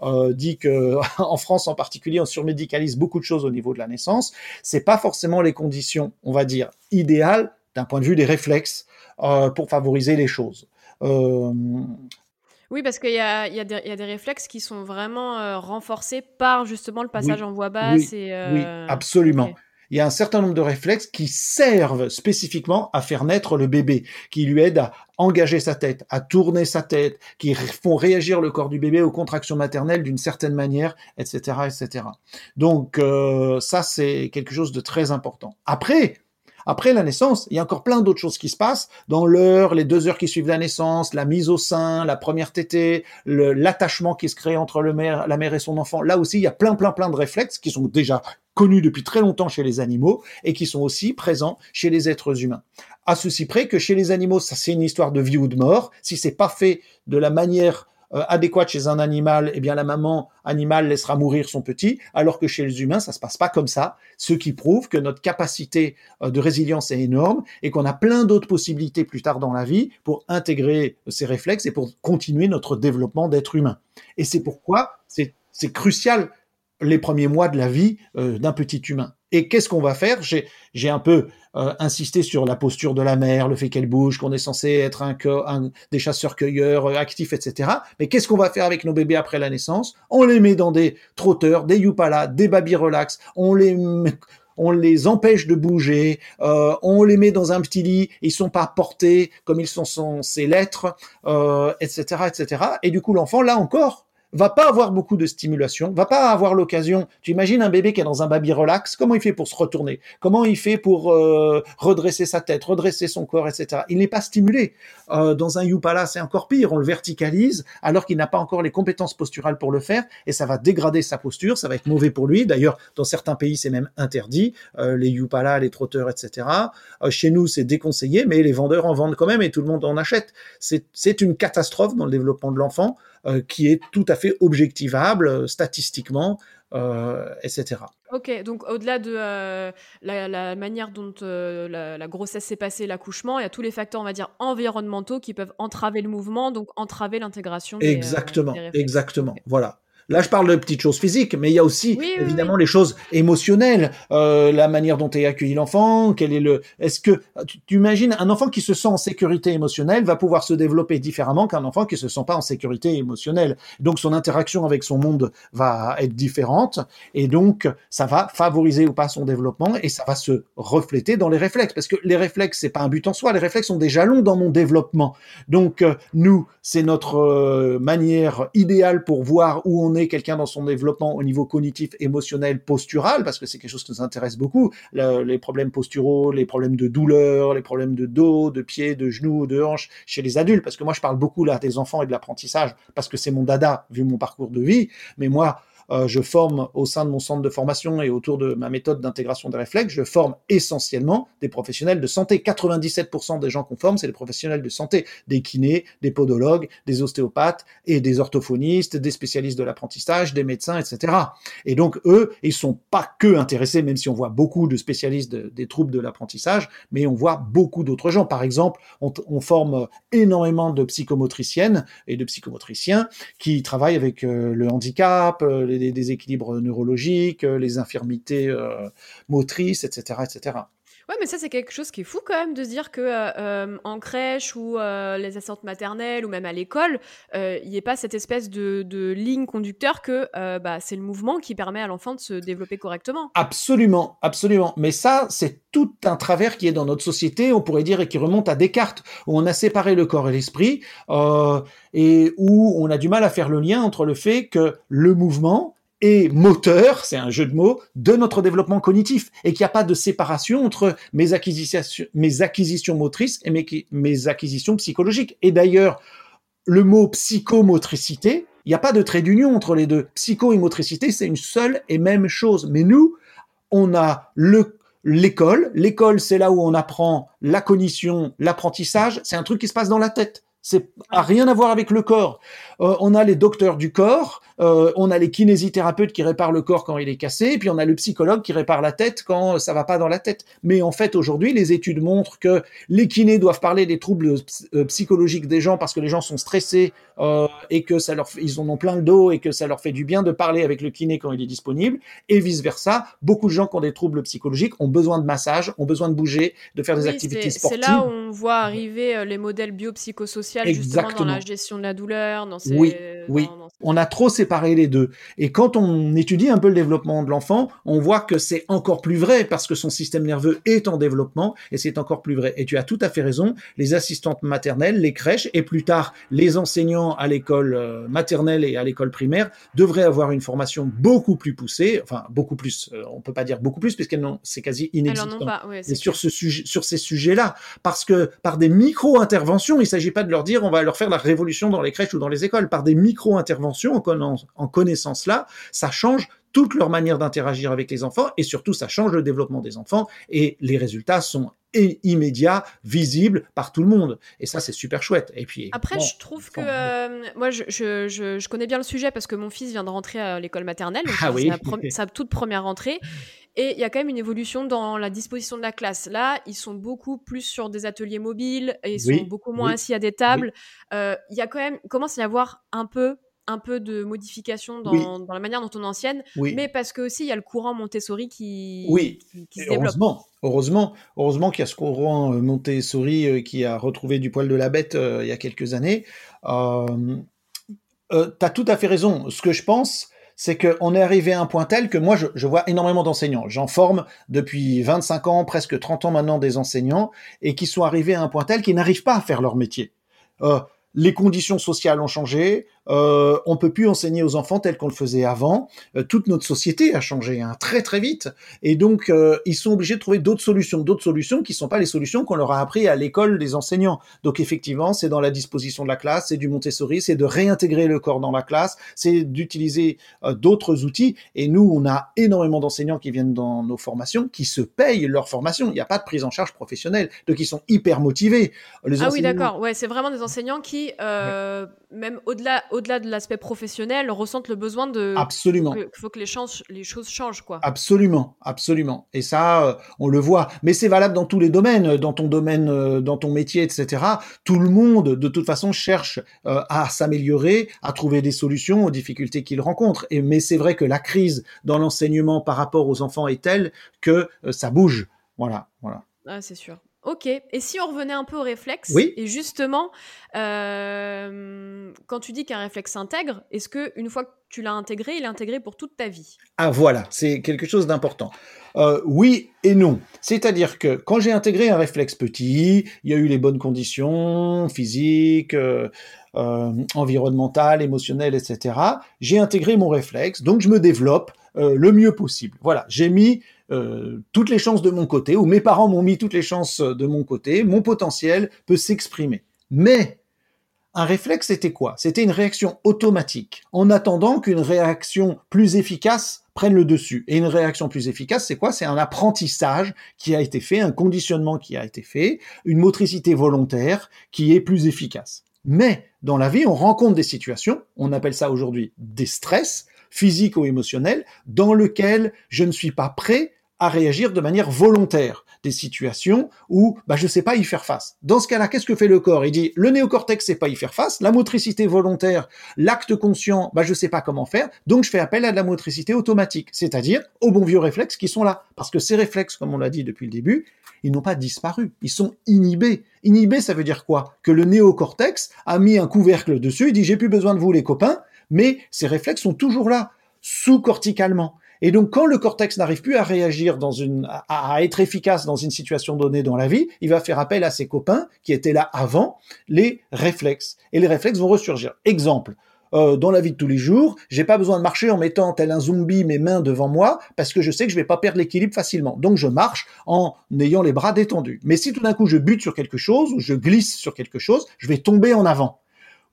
B: euh, dit que [LAUGHS] en France en particulier, on surmédicalise beaucoup de choses au niveau de la naissance. C'est pas forcément les conditions, on va dire, idéales d'un point de vue des réflexes, pour favoriser les choses.
A: Oui, parce qu'il y, y, y a, des réflexes qui sont vraiment renforcés par justement le passage en voix basse.
B: Oui,
A: et,
B: oui absolument il y a un certain nombre de réflexes qui servent spécifiquement à faire naître le bébé, qui lui aident à engager sa tête, à tourner sa tête, qui font réagir le corps du bébé aux contractions maternelles d'une certaine manière, etc., etc. Donc euh, ça, c'est quelque chose de très important. Après, après la naissance, il y a encore plein d'autres choses qui se passent dans l'heure, les deux heures qui suivent la naissance, la mise au sein, la première tétée, l'attachement qui se crée entre la mère et son enfant. Là aussi, il y a plein, plein, plein de réflexes qui sont déjà connus depuis très longtemps chez les animaux et qui sont aussi présents chez les êtres humains. À ceci près que chez les animaux, ça c'est une histoire de vie ou de mort. Si c'est pas fait de la manière adéquate chez un animal, eh bien la maman animale laissera mourir son petit, alors que chez les humains, ça se passe pas comme ça, ce qui prouve que notre capacité euh, de résilience est énorme et qu'on a plein d'autres possibilités plus tard dans la vie pour intégrer ces réflexes et pour continuer notre développement d'être humain. Et c'est pourquoi c'est crucial les premiers mois de la vie euh, d'un petit humain. Et qu'est-ce qu'on va faire? J'ai un peu euh, insisté sur la posture de la mère, le fait qu'elle bouge, qu'on est censé être un, un des chasseurs-cueilleurs euh, actifs, etc. Mais qu'est-ce qu'on va faire avec nos bébés après la naissance? On les met dans des trotteurs, des yupala, des baby relax. On les on les empêche de bouger, euh, on les met dans un petit lit, ils sont pas portés comme ils sont censés l'être, etc., etc. Et du coup, l'enfant, là encore, va pas avoir beaucoup de stimulation, va pas avoir l'occasion. Tu imagines un bébé qui est dans un baby relax, comment il fait pour se retourner? Comment il fait pour euh, redresser sa tête, redresser son corps, etc. Il n'est pas stimulé. Euh, dans un Yupala, c'est encore pire. On le verticalise alors qu'il n'a pas encore les compétences posturales pour le faire et ça va dégrader sa posture, ça va être mauvais pour lui. D'ailleurs, dans certains pays, c'est même interdit. Euh, les Yupala, les trotteurs, etc. chez nous, c'est déconseillé, mais les vendeurs en vendent quand même et tout le monde en achète. C'est une catastrophe dans le développement de l'enfant. Qui est tout à fait objectivable euh, statistiquement, euh, etc.
A: Ok, donc au-delà de la, manière dont la, grossesse s'est passée, l'accouchement, il y a tous les facteurs, on va dire, environnementaux qui peuvent entraver le mouvement, donc entraver l'intégration.
B: Exactement, exactement. Voilà. Là, je parle de petites choses physiques, mais il y a aussi évidemment les choses émotionnelles, euh, la manière dont est accueilli l'enfant, quel est le, est-ce que tu, imagines un enfant qui se sent en sécurité émotionnelle va pouvoir se développer différemment qu'un enfant qui se sent pas en sécurité émotionnelle. Donc son interaction avec son monde va être différente et donc ça va favoriser ou pas son développement et ça va se refléter dans les réflexes parce que les réflexes c'est pas un but en soi, les réflexes sont des jalons dans mon développement. Donc euh, nous, c'est notre euh, manière idéale pour voir où on est quelqu'un dans son développement au niveau cognitif, émotionnel, postural, parce que c'est quelque chose qui nous intéresse beaucoup, les problèmes posturaux, les problèmes de douleur, les problèmes de dos, de pieds, de genoux, de hanches chez les adultes, parce que moi je parle beaucoup là des enfants et de l'apprentissage, parce que c'est mon dada vu mon parcours de vie, mais moi je forme au sein de mon centre de formation et autour de ma méthode d'intégration des réflexes, je forme essentiellement des professionnels de santé. 97% des gens qu'on forme, c'est des professionnels de santé, des kinés, des podologues, des ostéopathes et des orthophonistes, des spécialistes de l'apprentissage, des médecins, etc. Et donc eux, ils sont pas que intéressés, même si on voit beaucoup de spécialistes des troubles de l'apprentissage, mais on voit beaucoup d'autres gens. Par exemple, on, forme énormément de psychomotriciennes et de psychomotriciens qui travaillent avec euh, le handicap, euh, déséquilibres neurologiques, euh, les infirmités euh, motrices, etc., etc.
A: Ouais, mais ça, c'est quelque chose qui est fou quand même de se dire que euh, en crèche ou les assistantes maternelles ou même à l'école, il n'y ait pas cette espèce de, ligne conducteur que bah, c'est le mouvement qui permet à l'enfant de se développer correctement.
B: Absolument, absolument. Mais ça, c'est tout un travers qui est dans notre société, on pourrait dire, et qui remonte à Descartes, où on a séparé le corps et l'esprit, et où on a du mal à faire le lien entre le fait que le mouvement et moteur, c'est un jeu de mots, de notre développement cognitif et qu'il n'y a pas de séparation entre mes acquisitions, mes acquisitions motrices et mes, mes acquisitions psychologiques. Et d'ailleurs, le mot psychomotricité, il n'y a pas de trait d'union entre les deux. Psycho et motricité, c'est une seule et même chose. Mais nous, on a le l'école. L'école, c'est là où on apprend la cognition, l'apprentissage. C'est un truc qui se passe dans la tête. C'est a rien à voir avec le corps. Euh, on a les docteurs du corps euh, on a les kinésithérapeutes qui réparent le corps quand il est cassé, et puis on a le psychologue qui répare la tête quand ça va pas dans la tête. Mais en fait, aujourd'hui, les études montrent que les kinés doivent parler des troubles euh, psychologiques des gens parce que les gens sont stressés euh, et que ça leur, ils en ont plein le dos et que ça leur fait du bien de parler avec le kiné quand il est disponible, et vice versa. Beaucoup de gens qui ont des troubles psychologiques ont besoin de massage, ont besoin de bouger, de faire des activités sportives.
A: C'est là où on voit arriver euh, les modèles biopsychosociaux justement dans la gestion de la douleur, dans ces,
B: oui, oui. On a trop séparé les deux. Et quand on étudie un peu le développement de l'enfant, on voit que c'est encore plus vrai parce que son système nerveux est en développement et c'est encore plus vrai. Et tu as tout à fait raison. Les assistantes maternelles, les crèches et plus tard les enseignants à l'école euh, maternelle et à l'école primaire devraient avoir une formation beaucoup plus poussée. Enfin, beaucoup plus. Euh, on peut pas dire beaucoup plus puisqu'elles n'ont, c'est quasi inexistant. Pas, sur ce sujet, sur ces sujets-là, parce que par des micro-interventions, il s'agit pas de leur dire on va leur faire la révolution dans les crèches ou dans les écoles. Par des micro-interventions en, en connaissance là, ça change toute leur manière d'interagir avec les enfants et surtout ça change le développement des enfants et les résultats sont immédiats, visibles par tout le monde. Et ça, c'est super chouette. Et puis
A: après, je trouve que euh, moi, je, je, je, connais bien le sujet parce que mon fils vient de rentrer à l'école maternelle, donc ah oui. sa, toute première rentrée. Et il y a quand même une évolution dans la disposition de la classe. Là, ils sont beaucoup plus sur des ateliers mobiles et ils sont beaucoup moins assis à des tables. Euh, il y a quand même commence à y avoir un peu un peu de modification dans, la manière dont on enseigne, mais parce que aussi il y a le courant Montessori qui,
B: oui. se développe. Heureusement, heureusement, heureusement qu'il y a ce courant euh, Montessori euh, qui a retrouvé du poil de la bête euh, il y a quelques années. Euh, tu as tout à fait raison. Ce que je pense, c'est qu'on est arrivé à un point tel que moi, je, je vois énormément d'enseignants. J'en forme depuis 25 ans, presque 30 ans maintenant des enseignants, et qui sont arrivés à un point tel qu'ils n'arrivent pas à faire leur métier. Euh, les conditions sociales ont changé, euh, on peut plus enseigner aux enfants tel qu'on le faisait avant. Euh, toute notre société a changé hein, très très vite, et donc euh, ils sont obligés de trouver d'autres solutions, d'autres solutions qui sont pas les solutions qu'on leur a appris à l'école des enseignants. Donc effectivement, c'est dans la disposition de la classe, c'est du Montessori, c'est de réintégrer le corps dans la classe, c'est d'utiliser euh, d'autres outils. Et nous, on a énormément d'enseignants qui viennent dans nos formations, qui se payent leur formation. Il n'y a pas de prise en charge professionnelle, donc ils sont hyper motivés.
A: ah oui, d'accord. Ouais, c'est vraiment des enseignants qui, même au-delà au-delà de l'aspect professionnel, ressentent le besoin de.
B: Absolument.
A: Il faut que les, les choses changent, quoi.
B: Absolument, absolument. Et ça, euh, on le voit. Mais c'est valable dans tous les domaines, dans ton domaine, euh, dans ton métier, etc. Tout le monde, de toute façon, cherche euh, à s'améliorer, à trouver des solutions aux difficultés qu'il rencontre. Et mais c'est vrai que la crise dans l'enseignement par rapport aux enfants est telle que ça bouge. Voilà, voilà.
A: Ah, c'est sûr. Ok. Et si on revenait un peu au réflexe
B: Oui.
A: Et justement, euh, quand tu dis qu'un réflexe s'intègre, est-ce que une fois que tu l'as intégré, il est intégré pour toute ta vie?
B: Ah voilà, c'est quelque chose d'important. Euh, oui et non. C'est-à-dire que quand j'ai intégré un réflexe petit, il y a eu les bonnes conditions physiques, euh, environnementales, émotionnelles, etc. J'ai intégré mon réflexe, donc je me développe le mieux possible. Voilà, j'ai mis euh, toutes les chances de mon côté, ou mes parents m'ont mis toutes les chances de mon côté, mon potentiel peut s'exprimer. Mais un réflexe, c'était quoi? C'était une réaction automatique, en attendant qu'une réaction plus efficace prenne le dessus. Et une réaction plus efficace, c'est quoi? C'est un apprentissage qui a été fait, un conditionnement qui a été fait, une motricité volontaire qui est plus efficace. Mais dans la vie, on rencontre des situations, on appelle ça aujourd'hui des stress, physiques ou émotionnels, dans lesquels je ne suis pas prêt à réagir de manière volontaire. Des situations où bah, je ne sais pas y faire face. Dans ce cas-là, qu'est-ce que fait le corps? Il dit le néocortex sait pas y faire face, la motricité volontaire, l'acte conscient, bah, je sais pas comment faire, donc je fais appel à de la motricité automatique, c'est-à-dire aux bons vieux réflexes qui sont là. Parce que ces réflexes, comme on l'a dit depuis le début, ils n'ont pas disparu, ils sont inhibés. Inhibés, ça veut dire quoi? Que le néocortex a mis un couvercle dessus, il dit j'ai plus besoin de vous les copains, mais ces réflexes sont toujours là, sous-corticalement. Et donc, quand le cortex n'arrive plus à réagir dans une, à, être efficace dans une situation donnée dans la vie, il va faire appel à ses copains qui étaient là avant, les réflexes. Et les réflexes vont ressurgir. Exemple. Euh, dans la vie de tous les jours, j'ai pas besoin de marcher en mettant tel un zombie mes mains devant moi parce que je sais que je vais pas perdre l'équilibre facilement. Donc je marche en ayant les bras détendus. Mais si tout d'un coup je bute sur quelque chose ou je glisse sur quelque chose, je vais tomber en avant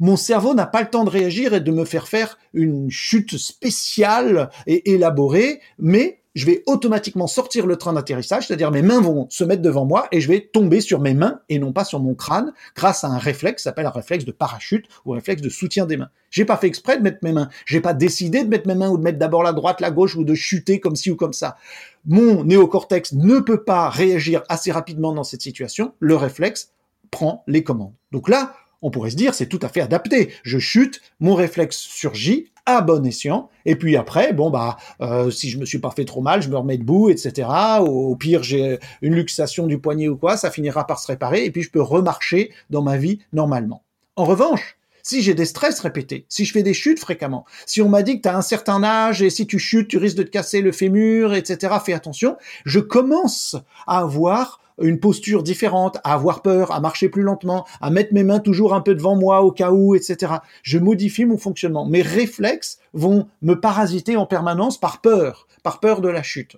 B: mon cerveau n'a pas le temps de réagir et de me faire faire une chute spéciale et élaborée, mais je vais automatiquement sortir le train d'atterrissage, c'est-à-dire mes mains vont se mettre devant moi et je vais tomber sur mes mains et non pas sur mon crâne grâce à un réflexe qui s'appelle un réflexe de parachute ou un réflexe de soutien des mains. J'ai pas fait exprès de mettre mes mains, j'ai pas décidé de mettre mes mains ou de mettre d'abord la droite, la gauche ou de chuter comme ci ou comme ça. Mon néocortex ne peut pas réagir assez rapidement dans cette situation, le réflexe prend les commandes. Donc là, on pourrait se dire c'est tout à fait adapté. Je chute, mon réflexe surgit à bon escient, et puis après, bon bah, euh, si je me suis pas fait trop mal, je me remets debout, etc. Au, pire, j'ai une luxation du poignet ou quoi, ça finira par se réparer, et puis je peux remarcher dans ma vie normalement. En revanche, si j'ai des stress répétés, si je fais des chutes fréquemment, si on m'a dit que tu as un certain âge et si tu chutes, tu risques de te casser le fémur, etc., fais attention, je commence à avoir une posture différente, à avoir peur, à marcher plus lentement, à mettre mes mains toujours un peu devant moi au cas où, etc. Je modifie mon fonctionnement. Mes réflexes vont me parasiter en permanence par peur, par peur de la chute.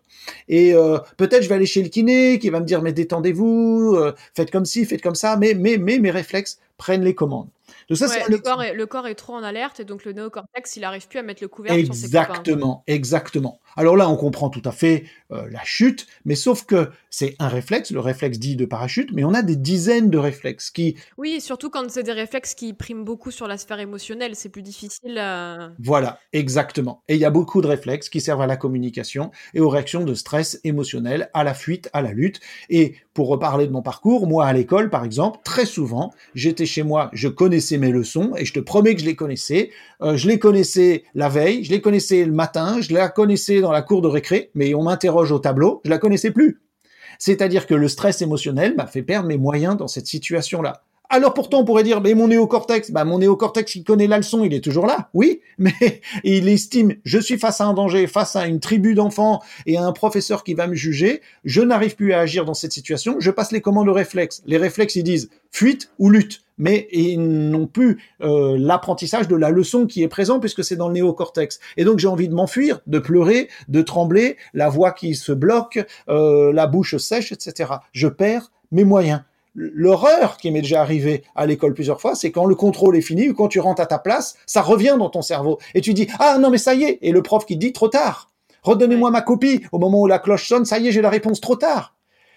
B: Et euh, peut-être je vais aller chez le kiné qui va me dire mais détendez-vous, euh, faites comme ci, faites comme ça, mais mais mais mes réflexes prennent les commandes
A: le, corps est, le corps est trop en alerte et donc le néocortex, il n'arrive plus à mettre le couvercle
B: exactement, sur ses Exactement, exactement. Alors là, on comprend tout à fait euh, la chute, mais sauf que c'est un réflexe, le réflexe dit de parachute, mais on a des dizaines de réflexes qui...
A: Oui, surtout quand c'est des réflexes qui priment beaucoup sur la sphère émotionnelle, c'est plus difficile
B: Voilà, exactement. Et il y a beaucoup de réflexes qui servent à la communication et aux réactions de stress émotionnel, à la fuite, à la lutte. Et pour reparler de mon parcours, moi à l'école, par exemple, très souvent, j'étais chez moi, je connaissais mes leçons et je te promets que je les connaissais. Euh, je les connaissais la veille, je les connaissais le matin, je les connaissais dans la cour de récré, mais on m'interroge au tableau, je la connaissais plus. C'est-à-dire que le stress émotionnel m'a fait perdre mes moyens dans cette situation-là. Alors pourtant, on pourrait dire, mais mon néocortex, bah mon néocortex, il connaît la leçon, il est toujours là, oui, [LAUGHS] mais il estime, je suis face à un danger, face à une tribu d'enfants et à un professeur qui va me juger, je n'arrive plus à agir dans cette situation, je passe les commandes aux réflexes. Les réflexes, ils disent fuite ou lutte, mais ils n'ont plus euh, l'apprentissage de la leçon qui est présent puisque c'est dans le néocortex. Et donc j'ai envie de m'enfuir, de pleurer, de trembler, la voix qui se bloque, euh, la bouche sèche, etc. Je perds mes moyens l'horreur qui m'est déjà arrivée à l'école plusieurs fois, c'est quand le contrôle est fini ou quand tu rentres à ta place, ça revient dans ton cerveau et tu dis ah non mais ça y est et le prof qui dit trop tard. Redonnez-moi ma copie au moment où la cloche sonne, ça y est, j'ai la réponse trop tard.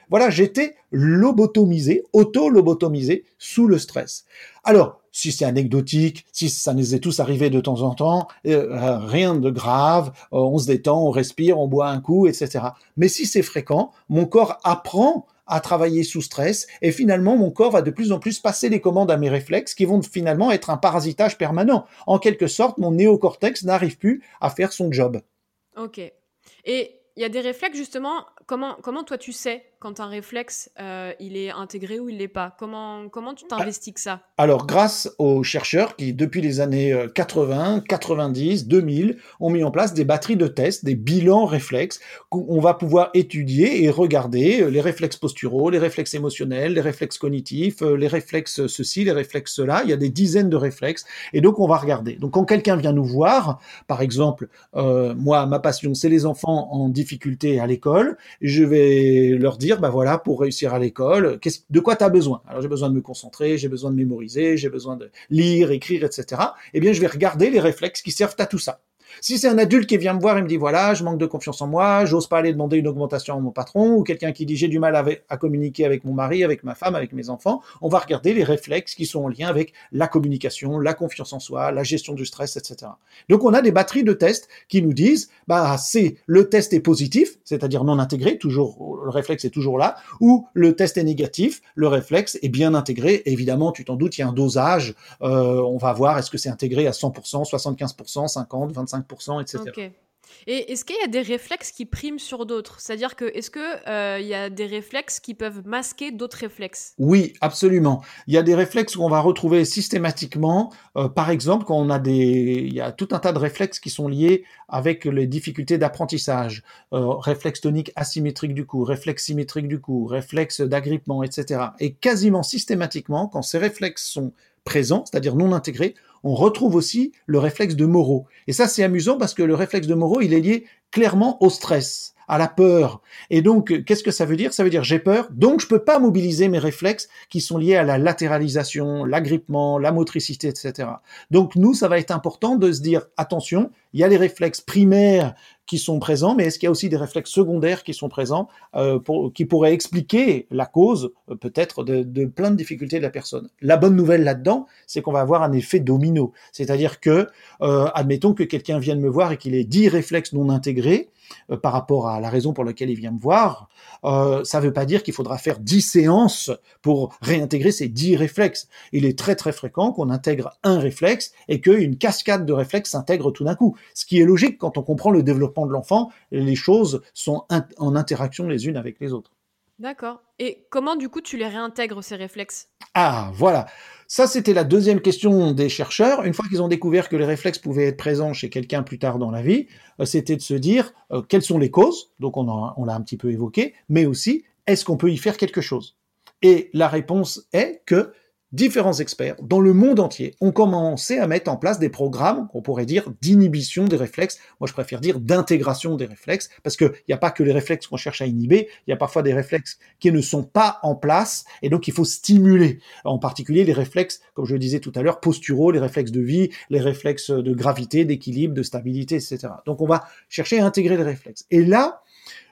B: Voilà, j'étais lobotomisé, auto-lobotomisé sous le stress. Alors, si c'est anecdotique, si ça nous est tous arrivé de temps en temps, euh, rien de grave, euh, on se détend, on respire, on boit un coup, etc. Mais si c'est fréquent, mon corps apprend à travailler sous stress, et finalement mon corps va de plus en plus passer les commandes à mes réflexes qui vont finalement être un parasitage permanent. En quelque sorte, mon néocortex n'arrive plus à faire son job.
A: Ok. Et il y a des réflexes justement comment, comment toi tu sais quand un réflexe euh, il est intégré ou il l'est pas? Comment, comment tu t'investis que ça?
B: Alors grâce aux chercheurs qui depuis les années 80, 90, 2000 ont mis en place des batteries de tests, des bilans réflexes qu'on va pouvoir étudier et regarder euh, les réflexes posturaux, les réflexes émotionnels, les réflexes cognitifs, euh, les réflexes ceci, les réflexes cela. Il y a des dizaines de réflexes et donc on va regarder. Donc quand quelqu'un vient nous voir, par exemple, moi ma passion c'est les enfants en difficulté à l'école je vais leur dire, bah voilà, pour réussir à l'école, de quoi tu as besoin? Alors j'ai besoin de me concentrer, j'ai besoin de mémoriser, j'ai besoin de lire, écrire, etc. Eh bien, je vais regarder les réflexes qui servent à tout ça. Si c'est un adulte qui vient me voir et me dit voilà, je manque de confiance en moi, j'ose pas aller demander une augmentation à mon patron, ou quelqu'un qui dit j'ai du mal à, communiquer avec mon mari, avec ma femme, avec mes enfants, on va regarder les réflexes qui sont en lien avec la communication, la confiance en soi, la gestion du stress, etc. Donc on a des batteries de tests qui nous disent bah c'est le test est positif, c'est-à-dire non intégré, toujours le réflexe est toujours là, ou le test est négatif, le réflexe est bien intégré. Évidemment, tu t'en doutes, il y a un dosage. Euh, on va voir est-ce que c'est intégré à 100%, 75%, 50%, 25 etc.
A: Et est-ce qu'il y a des réflexes qui priment sur d'autres? C'est-à-dire que est-ce qu'il euh, y a des réflexes qui peuvent masquer d'autres réflexes?
B: Oui, absolument. Il y a des réflexes qu'on va retrouver systématiquement. Euh, par exemple, quand on a des, il y a tout un tas de réflexes qui sont liés avec les difficultés d'apprentissage. Euh, réflexe tonique asymétrique du cou, réflexe symétrique du cou, réflexe d'agrippement, etc. Et quasiment systématiquement, quand ces réflexes sont présents, c'est-à-dire non intégrés, on retrouve aussi le réflexe de Moreau. Et ça, c'est amusant parce que le réflexe de Moreau, il est lié clairement au stress à la peur. Et donc, qu'est-ce que ça veut dire? Ça veut dire j'ai peur, donc je peux pas mobiliser mes réflexes qui sont liés à la latéralisation, l'agrippement, la motricité, etc. Donc nous, ça va être important de se dire attention, il y a les réflexes primaires qui sont présents, mais est-ce qu'il y a aussi des réflexes secondaires qui sont présents, euh, qui pourraient expliquer la cause euh, peut-être de, de, plein de difficultés de la personne? La bonne nouvelle là-dedans, c'est qu'on va avoir un effet domino, c'est-à-dire que, euh, admettons que quelqu'un vienne me voir et qu'il ait 10 réflexes non intégrés, euh, par rapport à la raison pour laquelle il vient me voir, euh, ça ne veut pas dire qu'il faudra faire 10 séances pour réintégrer ces 10 réflexes. Il est très très fréquent qu'on intègre un réflexe et qu'une cascade de réflexes s'intègre tout d'un coup. Ce qui est logique quand on comprend le développement de l'enfant, les choses sont en interaction les unes avec les autres.
A: D'accord. Et comment du coup tu les réintègres ces réflexes?
B: Ah, voilà. Ça, c'était la deuxième question des chercheurs. Une fois qu'ils ont découvert que les réflexes pouvaient être présents chez quelqu'un plus tard dans la vie, euh, c'était de se dire euh, quelles sont les causes, donc on, on l'a un petit peu évoqué, mais aussi est-ce qu'on peut y faire quelque chose? Et la réponse est que différents experts dans le monde entier ont commencé à mettre en place des programmes qu'on pourrait dire d'inhibition des réflexes. Moi, je préfère dire d'intégration des réflexes parce qu'il n'y a pas que les réflexes qu'on cherche à inhiber, il y a parfois des réflexes qui ne sont pas en place et donc il faut stimuler. En particulier les réflexes, comme je le disais tout à l'heure, posturaux, les réflexes de vie, les réflexes de gravité, d'équilibre, de stabilité, etc. Donc on va chercher à intégrer les réflexes. Et là,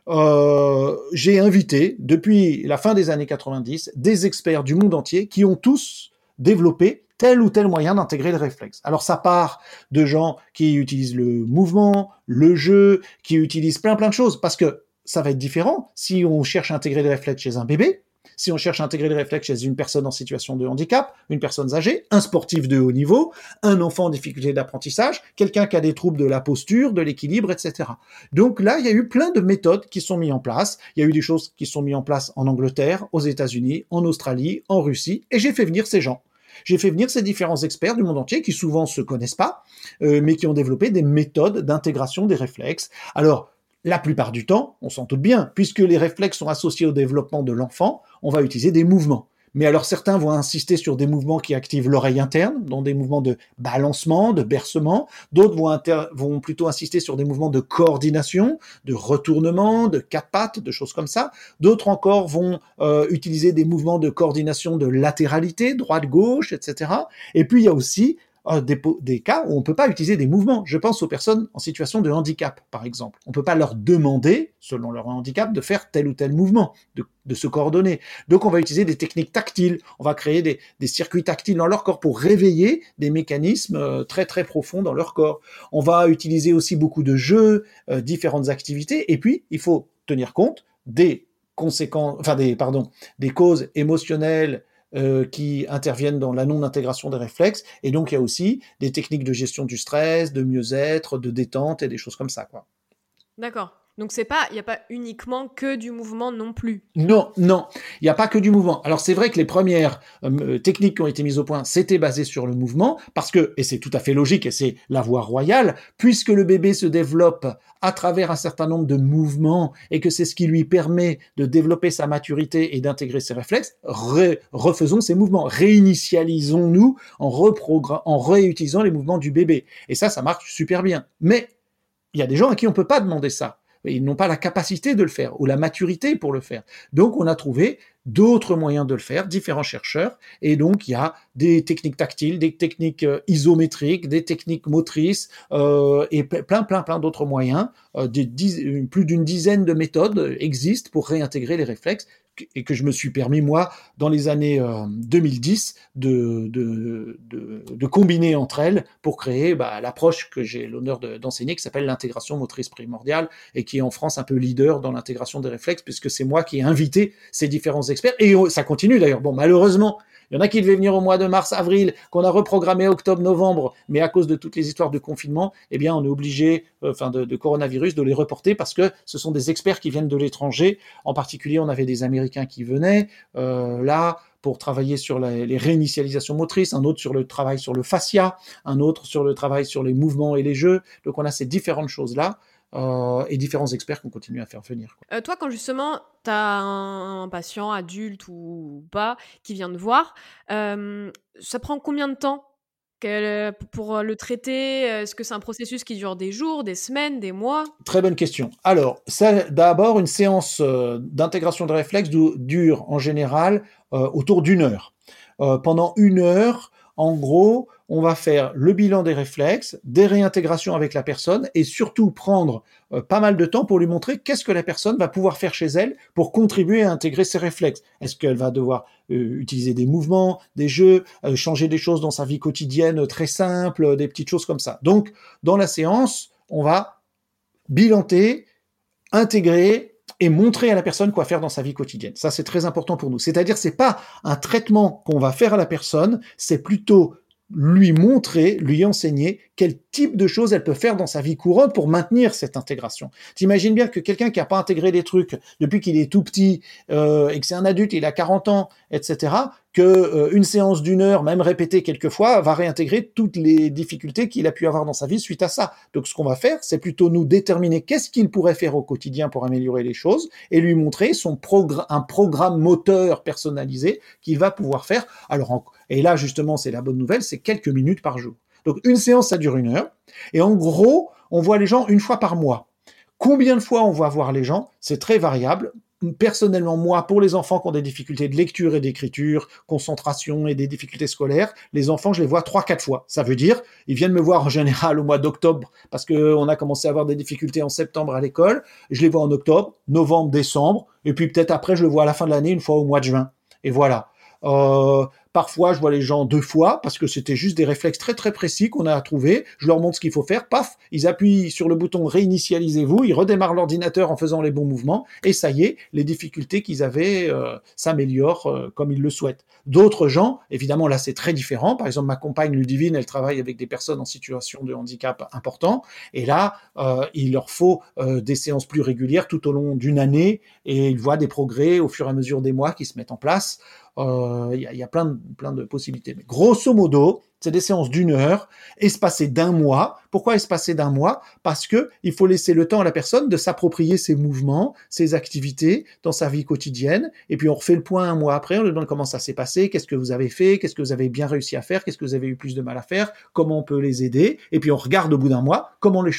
B: euh, j'ai invité, depuis la fin des années 90, des experts du monde entier qui ont tous développé tel ou tel moyen d'intégrer le réflexe. Alors ça part de gens qui utilisent le mouvement, le jeu, qui utilisent plein plein de choses, parce que ça va être différent si on cherche à intégrer le réflexe chez un bébé, si on cherche à intégrer le réflexe chez une personne en situation de handicap, une personne âgée, un sportif de haut niveau, un enfant en difficulté d'apprentissage, quelqu'un qui a des troubles de la posture, de l'équilibre, etc. Donc là, il y a eu plein de méthodes qui sont mises en place. Il y a eu des choses qui sont mises en place en Angleterre, aux États-Unis, en Australie, en Russie, et j'ai fait venir ces gens. J'ai fait venir ces différents experts du monde entier qui souvent se connaissent pas, euh, mais qui ont développé des méthodes d'intégration des réflexes. Alors, la plupart du temps, on s'en doute bien, puisque les réflexes sont associés au développement de l'enfant, on va utiliser des mouvements. Mais alors certains vont insister sur des mouvements qui activent l'oreille interne, dont des mouvements de balancement, de bercement. D'autres vont, plutôt insister sur des mouvements de coordination, de retournement, de quatre pattes, de choses comme ça. D'autres encore vont euh, utiliser des mouvements de coordination de latéralité, droite-gauche, etc. Et puis il y a aussi euh, des, cas où on ne peut pas utiliser des mouvements. Je pense aux personnes en situation de handicap, par exemple. On ne peut pas leur demander, selon leur handicap, de faire tel ou tel mouvement, de, se coordonner. Donc on va utiliser des techniques tactiles, on va créer des, circuits tactiles dans leur corps pour réveiller des mécanismes euh, très très profonds dans leur corps. On va utiliser aussi beaucoup de jeux, euh, différentes activités, et puis il faut tenir compte des conséquences, enfin des, pardon, des causes émotionnelles, euh, qui interviennent dans la non-intégration des réflexes. Et donc, il y a aussi des techniques de gestion du stress, de mieux-être, de détente et des choses comme ça, quoi.
A: D'accord. Donc c'est pas, il n'y a pas uniquement que du mouvement non plus.
B: Non, non, il n'y a pas que du mouvement. Alors c'est vrai que les premières euh, techniques qui ont été mises au point, c'était basé sur le mouvement, parce que, et c'est tout à fait logique, et c'est la voie royale, puisque le bébé se développe à travers un certain nombre de mouvements, et que c'est ce qui lui permet de développer sa maturité et d'intégrer ses réflexes, refaisons ces mouvements, réinitialisons-nous en, en réutilisant les mouvements du bébé. Et ça, ça marche super bien. Mais il y a des gens à qui on peut pas demander ça. Ils n'ont pas la capacité de le faire ou la maturité pour le faire. Donc, on a trouvé d'autres moyens de le faire, différents chercheurs, et donc il y a des techniques tactiles, des techniques euh, isométriques, des techniques motrices, euh, et plein, plein, plein d'autres moyens. Euh, plus d'une dizaine de méthodes existent pour réintégrer les réflexes et que je me suis permis, moi, dans les années 2010, euh, de, de, de, combiner entre elles pour créer bah, l'approche que j'ai l'honneur d'enseigner, qui s'appelle l'intégration motrice primordiale, et qui est en France un peu leader dans l'intégration des réflexes, puisque c'est moi qui ai invité ces différents experts, et ça continue d'ailleurs. Bon, malheureusement, il y en a qui devaient venir au mois de mars, avril, qu'on a reprogrammé octobre, novembre, mais à cause de toutes les histoires de confinement, eh bien, on est obligé, euh, enfin, de, coronavirus, de les reporter parce que ce sont des experts qui viennent de l'étranger. En particulier, on avait des Américains qui venaient euh, là pour travailler sur les réinitialisations motrices, un autre sur le travail sur le fascia, un autre sur le travail sur les mouvements et les jeux. Donc, on a ces différentes choses-là. Euh, et différents experts qu'on continue à faire venir.
A: Euh, toi, quand justement tu as un, patient adulte ou pas qui vient te voir, euh, ça prend combien de temps pour le traiter? Est-ce que c'est un processus qui dure des jours, des semaines, des mois?
B: Très bonne question. Alors, d'abord, une séance d'intégration de réflexe dure en général autour d'une heure. pendant une heure, en gros, on va faire le bilan des réflexes, des réintégrations avec la personne et surtout prendre euh, pas mal de temps pour lui montrer qu'est-ce que la personne va pouvoir faire chez elle pour contribuer à intégrer ses réflexes. Est-ce qu'elle va devoir euh, utiliser des mouvements, des jeux, euh, changer des choses dans sa vie quotidienne très simple, des petites choses comme ça. Donc, dans la séance, on va bilanter, intégrer et montrer à la personne quoi faire dans sa vie quotidienne. Ça, c'est très important pour nous. C'est-à-dire, c'est pas un traitement qu'on va faire à la personne, c'est plutôt lui montrer, lui enseigner quel type de choses elle peut faire dans sa vie couronne pour maintenir cette intégration. T'imagines bien que quelqu'un qui n'a pas intégré des trucs depuis qu'il est tout petit euh, et que c'est un adulte, il a 40 ans, etc., que euh, une séance d'une heure, même répétée quelques fois, va réintégrer toutes les difficultés qu'il a pu avoir dans sa vie suite à ça. Donc ce qu'on va faire, c'est plutôt nous déterminer qu'est-ce qu'il pourrait faire au quotidien pour améliorer les choses et lui montrer son un programme moteur personnalisé qu'il va pouvoir faire. Alors et là, justement, c'est la bonne nouvelle, c'est quelques minutes par jour. Donc une séance, ça dure une heure. Et en gros, on voit les gens une fois par mois. Combien de fois on va voir les gens? C'est très variable. Personnellement, moi, pour les enfants qui ont des difficultés de lecture et d'écriture, concentration et des difficultés scolaires, les enfants, je les vois trois, quatre fois. Ça veut dire, ils viennent me voir en général au mois d'octobre parce qu'on a commencé à avoir des difficultés en septembre à l'école. Je les vois en octobre, novembre, décembre, et puis peut-être après, je le vois à la fin de l'année, une fois au mois de juin. Et voilà. Euh, Parfois, je vois les gens deux fois parce que c'était juste des réflexes très très précis qu'on a trouvé. Je leur montre ce qu'il faut faire. Paf, ils appuient sur le bouton réinitialisez-vous. Ils redémarrent l'ordinateur en faisant les bons mouvements et ça y est, les difficultés qu'ils avaient euh, s'améliorent euh, comme ils le souhaitent. D'autres gens, évidemment, là c'est très différent. Par exemple, ma compagne Ludivine, elle travaille avec des personnes en situation de handicap important et là, euh, il leur faut des séances plus régulières tout au long d'une année et ils voient des progrès au fur et à mesure des mois qui se mettent en place. Il y, y, a plein de plein de possibilités. Mais grosso modo, c'est des séances d'une heure, espacées d'un mois. Pourquoi espacées d'un mois? Parce que il faut laisser le temps à la personne de s'approprier ses mouvements, ses activités dans sa vie quotidienne. Et puis on refait le point un mois après, on lui demande comment ça s'est passé, qu'est-ce que vous avez fait, qu'est-ce que vous avez bien réussi à faire, qu'est-ce que vous avez eu plus de mal à faire, comment on peut les aider. Et puis on regarde au bout d'un mois comment les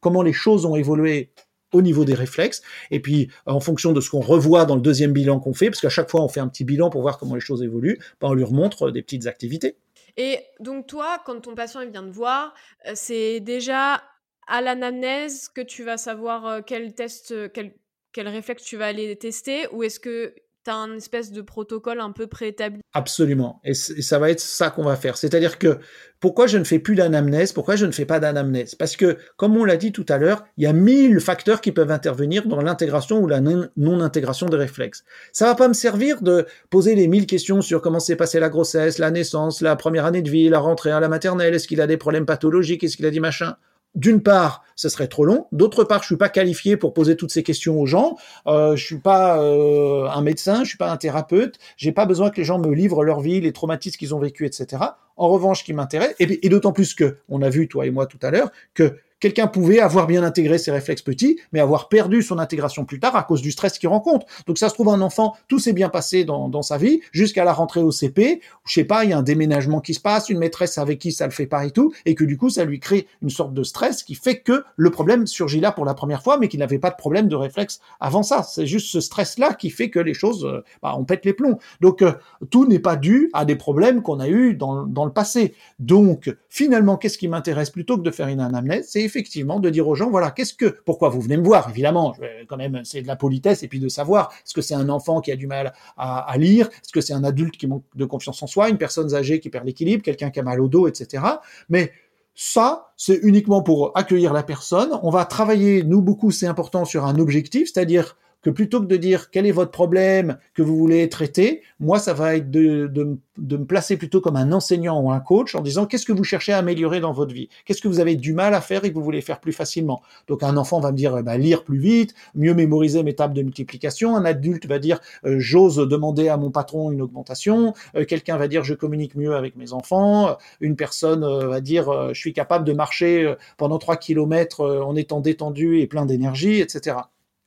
B: comment les choses ont évolué au niveau des réflexes. Et puis, en fonction de ce qu'on revoit dans le deuxième bilan qu'on fait, parce qu'à chaque fois, on fait un petit bilan pour voir comment les choses évoluent, ben, on lui remontre des petites activités.
A: Et donc, toi, quand ton patient vient te voir, euh, c'est déjà à l'anamnèse que tu vas savoir euh, quel test, euh, quel, quel réflexe tu vas aller tester, ou est-ce que tu un espèce de protocole un peu préétabli.
B: Absolument. Et, ça va être ça qu'on va faire. C'est-à-dire que pourquoi je ne fais plus d'anamnèse? Pourquoi je ne fais pas d'anamnèse? Parce que, comme on l'a dit tout à l'heure, il y a mille facteurs qui peuvent intervenir dans l'intégration ou la non-intégration des réflexes. Ça va pas me servir de poser les mille questions sur comment s'est passée la grossesse, la naissance, la première année de vie, la rentrée à la maternelle, est-ce qu'il a des problèmes pathologiques, est-ce qu'il a dit machin d'une part, ce serait trop long. D'autre part, je suis pas qualifié pour poser toutes ces questions aux gens. Euh, je suis pas euh, un médecin, je suis pas un thérapeute. J'ai pas besoin que les gens me livrent leur vie, les traumatismes qu'ils ont vécu, etc. En revanche, qui m'intéresse, et, et d'autant plus que on a vu toi et moi tout à l'heure que Quelqu'un pouvait avoir bien intégré ses réflexes petits, mais avoir perdu son intégration plus tard à cause du stress qu'il rencontre. Donc ça se trouve un enfant, tout s'est bien passé dans, sa vie jusqu'à la rentrée au CP. Je sais pas, il y a un déménagement qui se passe, une maîtresse avec qui ça le fait pas et tout, et que du coup ça lui crée une sorte de stress qui fait que le problème surgit là pour la première fois, mais qu'il n'avait pas de problème de réflexe avant ça. C'est juste ce stress-là qui fait que les choses, euh, bah, on pète les plombs. Donc euh, tout n'est pas dû à des problèmes qu'on a eu dans, dans le passé. Donc finalement, qu'est-ce qui m'intéresse? Plutôt que de faire une anamnèse, c'est effectivement de dire aux gens, voilà, qu'est-ce que, pourquoi vous venez me voir Évidemment, quand même, c'est de la politesse et puis de savoir, est-ce que c'est un enfant qui a du mal à, lire Est-ce que c'est un adulte qui manque de confiance en soi Une personne âgée qui perd l'équilibre Quelqu'un qui a mal au dos, etc. Mais ça, c'est uniquement pour accueillir la personne. On va travailler, nous beaucoup, c'est important, sur un objectif, c'est-à-dire que plutôt que de dire quel est votre problème que vous voulez traiter, moi, ça va être de, de, de, me placer plutôt comme un enseignant ou un coach en disant qu'est-ce que vous cherchez à améliorer dans votre vie? Qu'est-ce que vous avez du mal à faire et que vous voulez faire plus facilement? Donc un enfant va me dire bah, lire plus vite, mieux mémoriser mes tables de multiplication. Un adulte va dire euh, j'ose demander à mon patron une augmentation. Euh, quelqu'un va dire je communique mieux avec mes enfants. Une personne euh, va dire je suis capable de marcher pendant trois kilomètres en étant détendu et plein d'énergie, etc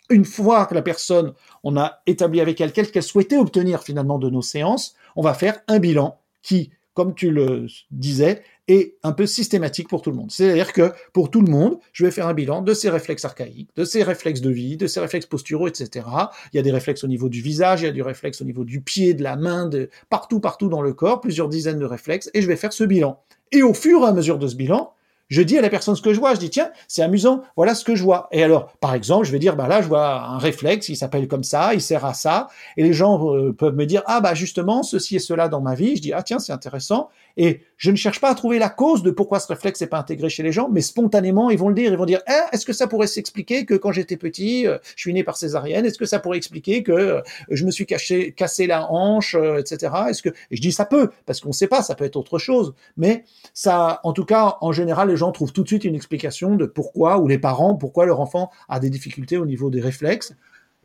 B: une fois que la personne, on a établi avec elle qu'elle souhaitait obtenir finalement de nos séances, on va faire un bilan qui, comme tu le disais, et un peu systématique pour tout le monde. C'est-à-dire que pour tout le monde, je vais faire un bilan de ses réflexes archaïques, de ses réflexes de vie, de ses réflexes posturaux, etc. Il y a des réflexes au niveau du visage, il y a du réflexe au niveau du pied, de la main, de partout, partout dans le corps, plusieurs dizaines de réflexes, et je vais faire ce bilan. Et au fur et à mesure de ce bilan, je dis à la personne ce que je vois, je dis tiens, c'est amusant, voilà ce que je vois. Et alors, par exemple, je vais dire bah là, je vois un réflexe, il s'appelle comme ça, il sert à ça, et les gens euh, peuvent me dire ah bah justement ceci et cela dans ma vie. Je dis ah tiens, c'est intéressant. Et je ne cherche pas à trouver la cause de pourquoi ce réflexe n'est pas intégré chez les gens, mais spontanément, ils vont le dire. Ils vont dire, eh, est-ce que ça pourrait s'expliquer que quand j'étais petit, euh, je suis né par césarienne Est-ce que ça pourrait expliquer que euh, je me suis caché, cassé la hanche, etc. Est-ce que et je dis ça peut, parce qu'on ne sait pas, ça peut être autre chose. Mais ça, en tout cas, en général, gens trouvent tout de suite une explication de pourquoi, ou les parents, pourquoi leur enfant a des difficultés au niveau des réflexes.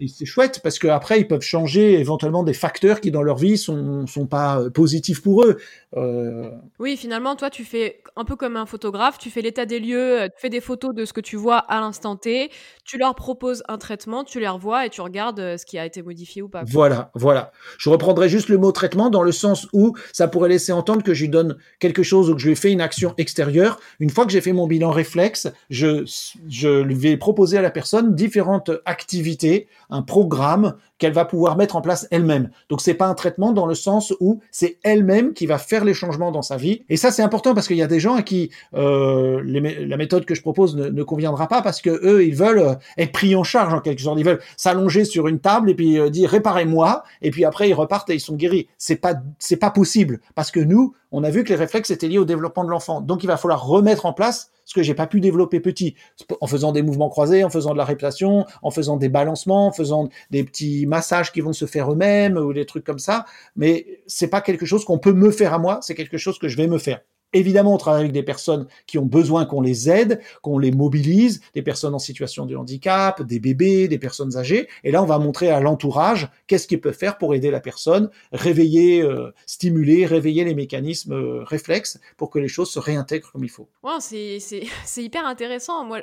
B: Et c'est chouette parce qu'après ils peuvent changer éventuellement des facteurs qui dans leur vie sont sont pas euh, positifs pour eux.
A: Euh... Oui, finalement, toi, tu fais un peu comme un photographe, tu fais l'état des lieux, euh, tu fais des photos de ce que tu vois à l'instant T, tu leur proposes un traitement, tu les revois et tu regardes ce qui a été modifié ou pas.
B: Voilà, voilà. Je reprendrai juste le mot traitement dans le sens où ça pourrait laisser entendre que je lui donne quelque chose ou que je lui fais une action extérieure. Une fois que j'ai fait mon bilan réflexe, je je vais proposer à la personne différentes activités un programme qu'elle va pouvoir mettre en place elle-même. Donc c'est pas un traitement dans le sens où c'est elle-même qui va faire les changements dans sa vie. Et ça c'est important parce qu'il y a des gens à qui euh, la méthode que je propose ne, conviendra pas parce que eux ils veulent euh, être pris en charge en quelque sorte. Ils veulent s'allonger sur une table et puis euh, dire réparez-moi et puis après ils repartent et ils sont guéris. C'est pas c'est pas possible parce que nous on a vu que les réflexes étaient liés au développement de l'enfant. Donc il va falloir remettre en place ce que j'ai pas pu développer petit, en faisant des mouvements croisés, en faisant de la répression, en faisant des balancements, en faisant des petits massages qui vont se faire eux-mêmes ou des trucs comme ça. Mais c'est pas quelque chose qu'on peut me faire à moi, c'est quelque chose que je vais me faire. Évidemment, on travaille avec des personnes qui ont besoin qu'on les aide, qu'on les mobilise, des personnes en situation de handicap, des bébés, des personnes âgées. Et là, on va montrer à l'entourage qu'est-ce qu'il peut faire pour aider la personne, réveiller, euh, stimuler, réveiller les mécanismes euh, réflexes pour que les choses se réintègrent comme il faut. [LAUGHS]
A: C'est hyper intéressant. Moi,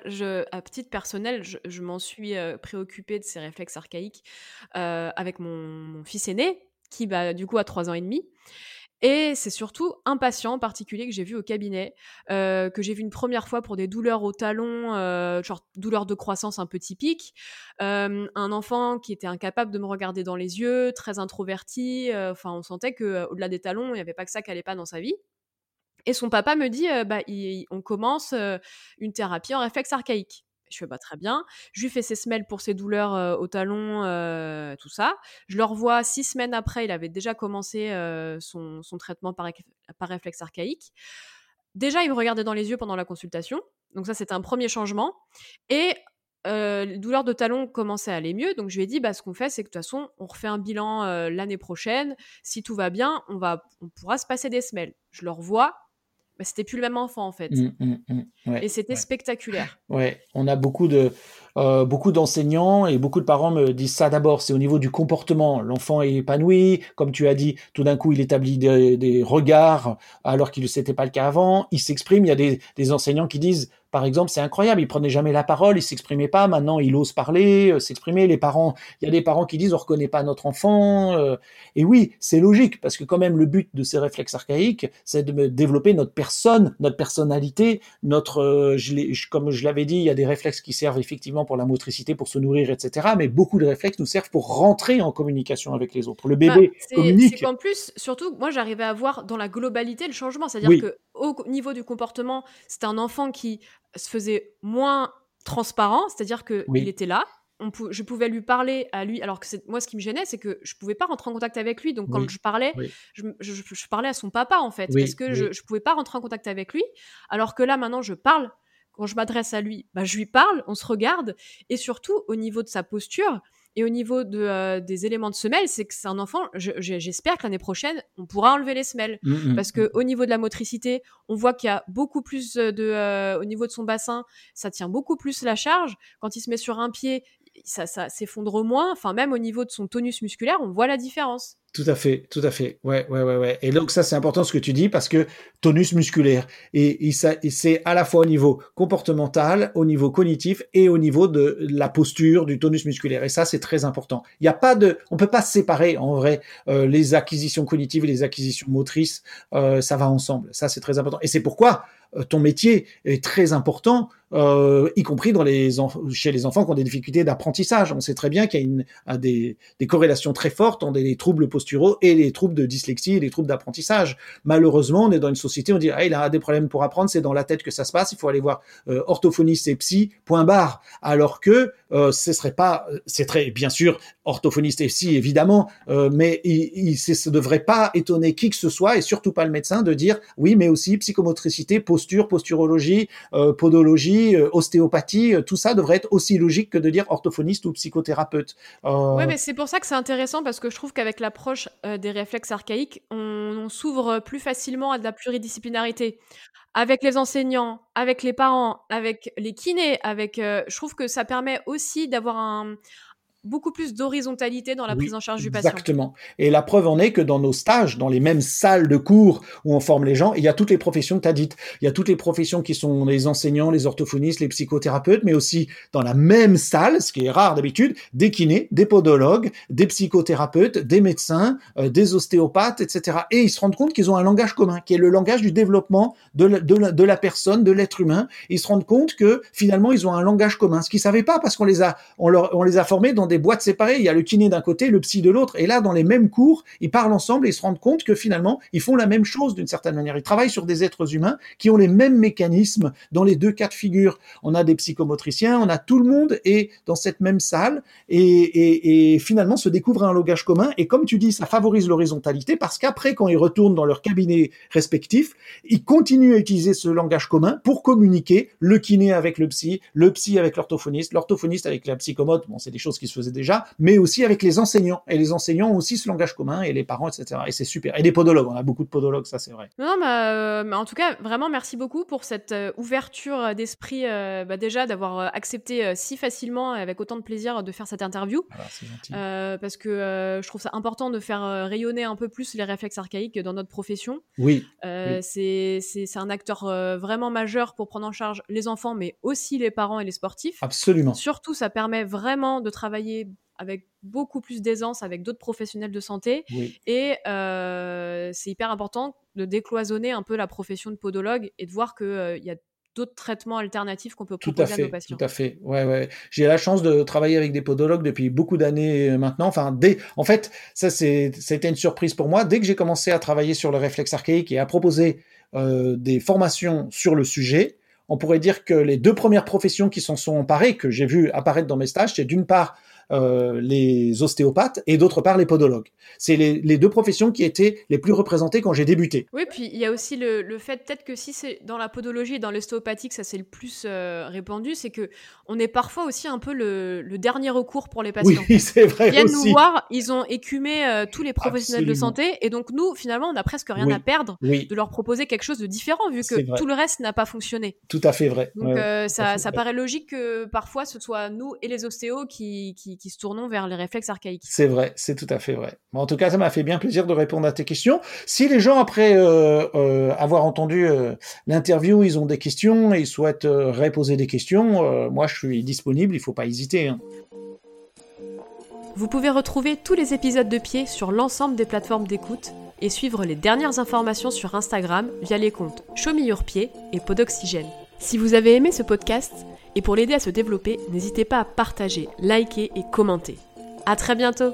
A: à titre personnel, je, m'en suis euh, préoccupée de ces réflexes archaïques avec mon, mon, fils aîné, qui bah, du coup a trois ans et demi. Et c'est surtout un patient en particulier que j'ai vu au cabinet, euh, que j'ai vu une première fois pour des douleurs au talon, euh, genre douleurs de croissance un peu typiques. Euh, un enfant qui était incapable de me regarder dans les yeux, très introverti. Enfin, on sentait que au-delà des talons, il n'y avait pas que ça qui allait pas dans sa vie. Et son papa me dit, bah, on commence une thérapie en réflexe archaïque. Je fais pas très bien. Je lui fais ses semelles pour ses douleurs au talon, tout ça. Je le revois six semaines après. Il avait déjà commencé son, traitement par, par, réflexe archaïque. Déjà, il me regardait dans les yeux pendant la consultation. Donc ça, c'était un premier changement. Et les douleurs de talon commençaient à aller mieux. Donc je lui ai dit, bah, ce qu'on fait, c'est que de toute façon, on refait un bilan l'année prochaine. Si tout va bien, on, va, on pourra se passer des semelles. Je le revois bah, c'était plus le même enfant en fait. Mmh, mmh, mmh. et c'était spectaculaire.
B: Ouais, on a beaucoup de euh, beaucoup d'enseignants et beaucoup de parents me disent ça d'abord, c'est au niveau du comportement. L'enfant est épanoui, comme tu as dit, tout d'un coup il établit des, regards alors qu'il ne s'était pas le cas avant. Il s'exprime. Il y a des, des enseignants qui disent par exemple, c'est incroyable, il prenait jamais la parole, il s'exprimait pas, maintenant il ose parler, euh, s'exprimer. Les parents, il y a des parents qui disent on reconnaît pas notre enfant. Euh, et oui, c'est logique parce que quand même le but de ces réflexes archaïques, c'est de développer notre personne, notre personnalité, notre, euh, je comme je l'avais dit, il y a des réflexes qui servent effectivement pour la motricité, pour se nourrir, etc. Mais beaucoup de réflexes nous servent pour rentrer en communication avec les autres. Le bébé bah, communique.
A: C'est qu'en plus, surtout, moi j'arrivais à voir dans la globalité le changement, c'est-à-dire que au niveau du comportement, c'est un enfant qui se faisait moins transparent, c'est-à-dire qu'il il était là, on je pouvais lui parler à lui, alors que moi ce qui me gênait, c'est que je pouvais pas rentrer en contact avec lui, donc quand je parlais, je, parlais à son papa en fait, parce que je, je pouvais pas rentrer en contact avec lui, alors que là maintenant je parle, quand je m'adresse à lui, bah, je lui parle, on se regarde, et surtout au niveau de sa posture, et au niveau de, euh, des éléments de semelle, c'est que c'est un enfant, j'espère que l'année prochaine, on pourra enlever les semelles. Mmh, mmh, parce que mmh. au niveau de la motricité, on voit qu'il y a beaucoup plus de... Euh, au niveau de son bassin, ça tient beaucoup plus la charge. Quand il se met sur un pied, ça, ça s'effondre moins. Enfin, même au niveau de son tonus musculaire, on voit la différence.
B: Tout à fait, tout à fait. Ouais, ouais, ouais, ouais. Et donc ça, c'est important ce que tu dis parce que tonus musculaire et, c'est à la fois au niveau comportemental, au niveau cognitif et au niveau de la posture du tonus musculaire. Et ça, c'est très important. Il n'y a pas de, on peut pas séparer en vrai euh, les acquisitions cognitives et les acquisitions motrices. Euh, ça va ensemble. Ça, c'est très important. Et c'est pourquoi euh, ton métier est très important, y compris dans les chez les enfants qui ont des difficultés d'apprentissage. On sait très bien qu'il y a des, des, corrélations très fortes entre les troubles et les troubles de dyslexie et les troubles d'apprentissage. Malheureusement, on est dans une société, on dit ah, il a des problèmes pour apprendre, c'est dans la tête que ça se passe, il faut aller voir euh, orthophoniste et psy, point barre. Alors que euh, ce serait pas, c'est très bien sûr orthophoniste et psy évidemment, euh, mais il, ne devrait pas étonner qui que ce soit et surtout pas le médecin de dire oui, mais aussi psychomotricité, posture, posturologie, euh, podologie, euh, ostéopathie, tout ça devrait être aussi logique que de dire orthophoniste ou psychothérapeute.
A: Oui, mais c'est pour ça que c'est intéressant parce que je trouve qu'avec l'approche des réflexes archaïques, on, on s'ouvre plus facilement à de la pluridisciplinarité. Avec les enseignants, avec les parents, avec les kinés, avec, euh, je trouve que ça permet aussi d'avoir un, beaucoup plus d'horizontalité dans la prise en charge du patient.
B: Exactement. Et la preuve en est que dans nos stages, dans les mêmes salles de cours où on forme les gens, il y a toutes les professions que tu as dites. Il y a toutes les professions qui sont les enseignants, les orthophonistes, les psychothérapeutes, mais aussi dans la même salle, ce qui est rare d'habitude, des kinés, des podologues, des psychothérapeutes, des médecins, euh, des ostéopathes, etc. Et ils se rendent compte qu'ils ont un langage commun, qui est le langage du développement de la, de la, de la personne, de l'être humain. Ils se rendent compte que finalement, ils ont un langage commun, ce qu'ils savaient pas parce qu'on les a, on, leur, on les a formés dans des boîtes séparées. Il y a le kiné d'un côté, le psy de l'autre. Et là, dans les mêmes cours, ils parlent ensemble et se rendent compte que finalement, ils font la même chose d'une certaine manière. Ils travaillent sur des êtres humains qui ont les mêmes mécanismes dans les deux cas de figure. On a des psychomotriciens, on a tout le monde est dans cette même salle et, et, et finalement se découvre un langage commun. Et comme tu dis, ça favorise l'horizontalité parce qu'après, quand ils retournent dans leur cabinet respectif, ils continuent à utiliser ce langage commun pour communiquer le kiné avec le psy, le psy avec l'orthophoniste, l'orthophoniste avec la psychomote. Bon, c'est des choses qui se déjà, mais aussi avec les enseignants. Et les enseignants ont aussi ce langage commun et les parents, etc. Et c'est super. Et des podologues, on a beaucoup de podologues, ça c'est vrai.
A: Non, bah, mais en tout cas, vraiment merci beaucoup pour cette euh, ouverture d'esprit, euh, bah, déjà d'avoir euh, accepté si facilement, avec autant de plaisir, de faire cette interview.
B: Voilà, c'est gentil.
A: Euh, parce que euh, je trouve ça important de faire euh, rayonner un peu plus les réflexes archaïques dans notre profession.
B: Oui.
A: Euh,
B: Oui.
A: c'est- un acteur euh, vraiment majeur pour prendre en charge les enfants, mais aussi les parents et les sportifs.
B: Absolument.
A: Surtout, ça permet vraiment de travailler avec beaucoup plus d'aisance avec d'autres professionnels de santé.
B: Oui.
A: Et euh, c'est hyper important de décloisonner un peu la profession de podologue et de voir qu'il y a d'autres traitements alternatifs qu'on peut
B: Tout à
A: proposer à,
B: fait,
A: nos patients.
B: tout à fait. Ouais, ouais. J'ai la chance de travailler avec des podologues depuis beaucoup d'années euh, maintenant. Enfin, dès, en fait, ça c'était une surprise pour moi. Dès que j'ai commencé à travailler sur le réflexe archaïque et à proposer euh, des formations sur le sujet, on pourrait dire que les deux premières professions qui s'en sont emparées, que j'ai vu apparaître dans mes stages, c'est d'une part euh, les ostéopathes et d'autre part les podologues. C'est les, les deux professions qui étaient les plus représentées quand j'ai débuté.
A: Oui, puis il y a aussi le, le fait, peut-être que si c'est dans la podologie et dans l'ostéopathie que ça c'est le plus euh, répandu, c'est que on est parfois aussi un peu le, le dernier recours pour les patients.
B: Oui, [LAUGHS] c'est vrai
A: Ils viennent
B: aussi.
A: nous voir, ils ont écumé euh, tous les professionnels de santé, et donc nous, finalement, on n'a presque rien
B: Oui.
A: à perdre
B: Oui,
A: de leur proposer quelque chose de différent, vu que tout le reste n'a pas fonctionné.
B: tout à fait vrai.
A: Donc
B: Ouais,
A: euh, ça, paraît logique que parfois ce soit nous et les ostéos qui, qui, qui se tournons vers les réflexes archaïques.
B: C'est vrai, c'est tout à fait vrai. En tout cas, ça m'a fait bien plaisir de répondre à tes questions. Si les gens, après euh, euh, avoir entendu euh, l'interview, ils ont des questions et ils souhaitent reposer des questions, moi, je suis disponible, il faut pas hésiter. hein.
A: Vous pouvez retrouver tous les épisodes de Pied sur l'ensemble des plateformes d'écoute et suivre les dernières informations sur Instagram via les comptes Show Your Pied et Podoxygène. Si vous avez aimé ce podcast et pour l'aider à se développer, n'hésitez pas à partager, liker et commenter. À très bientôt!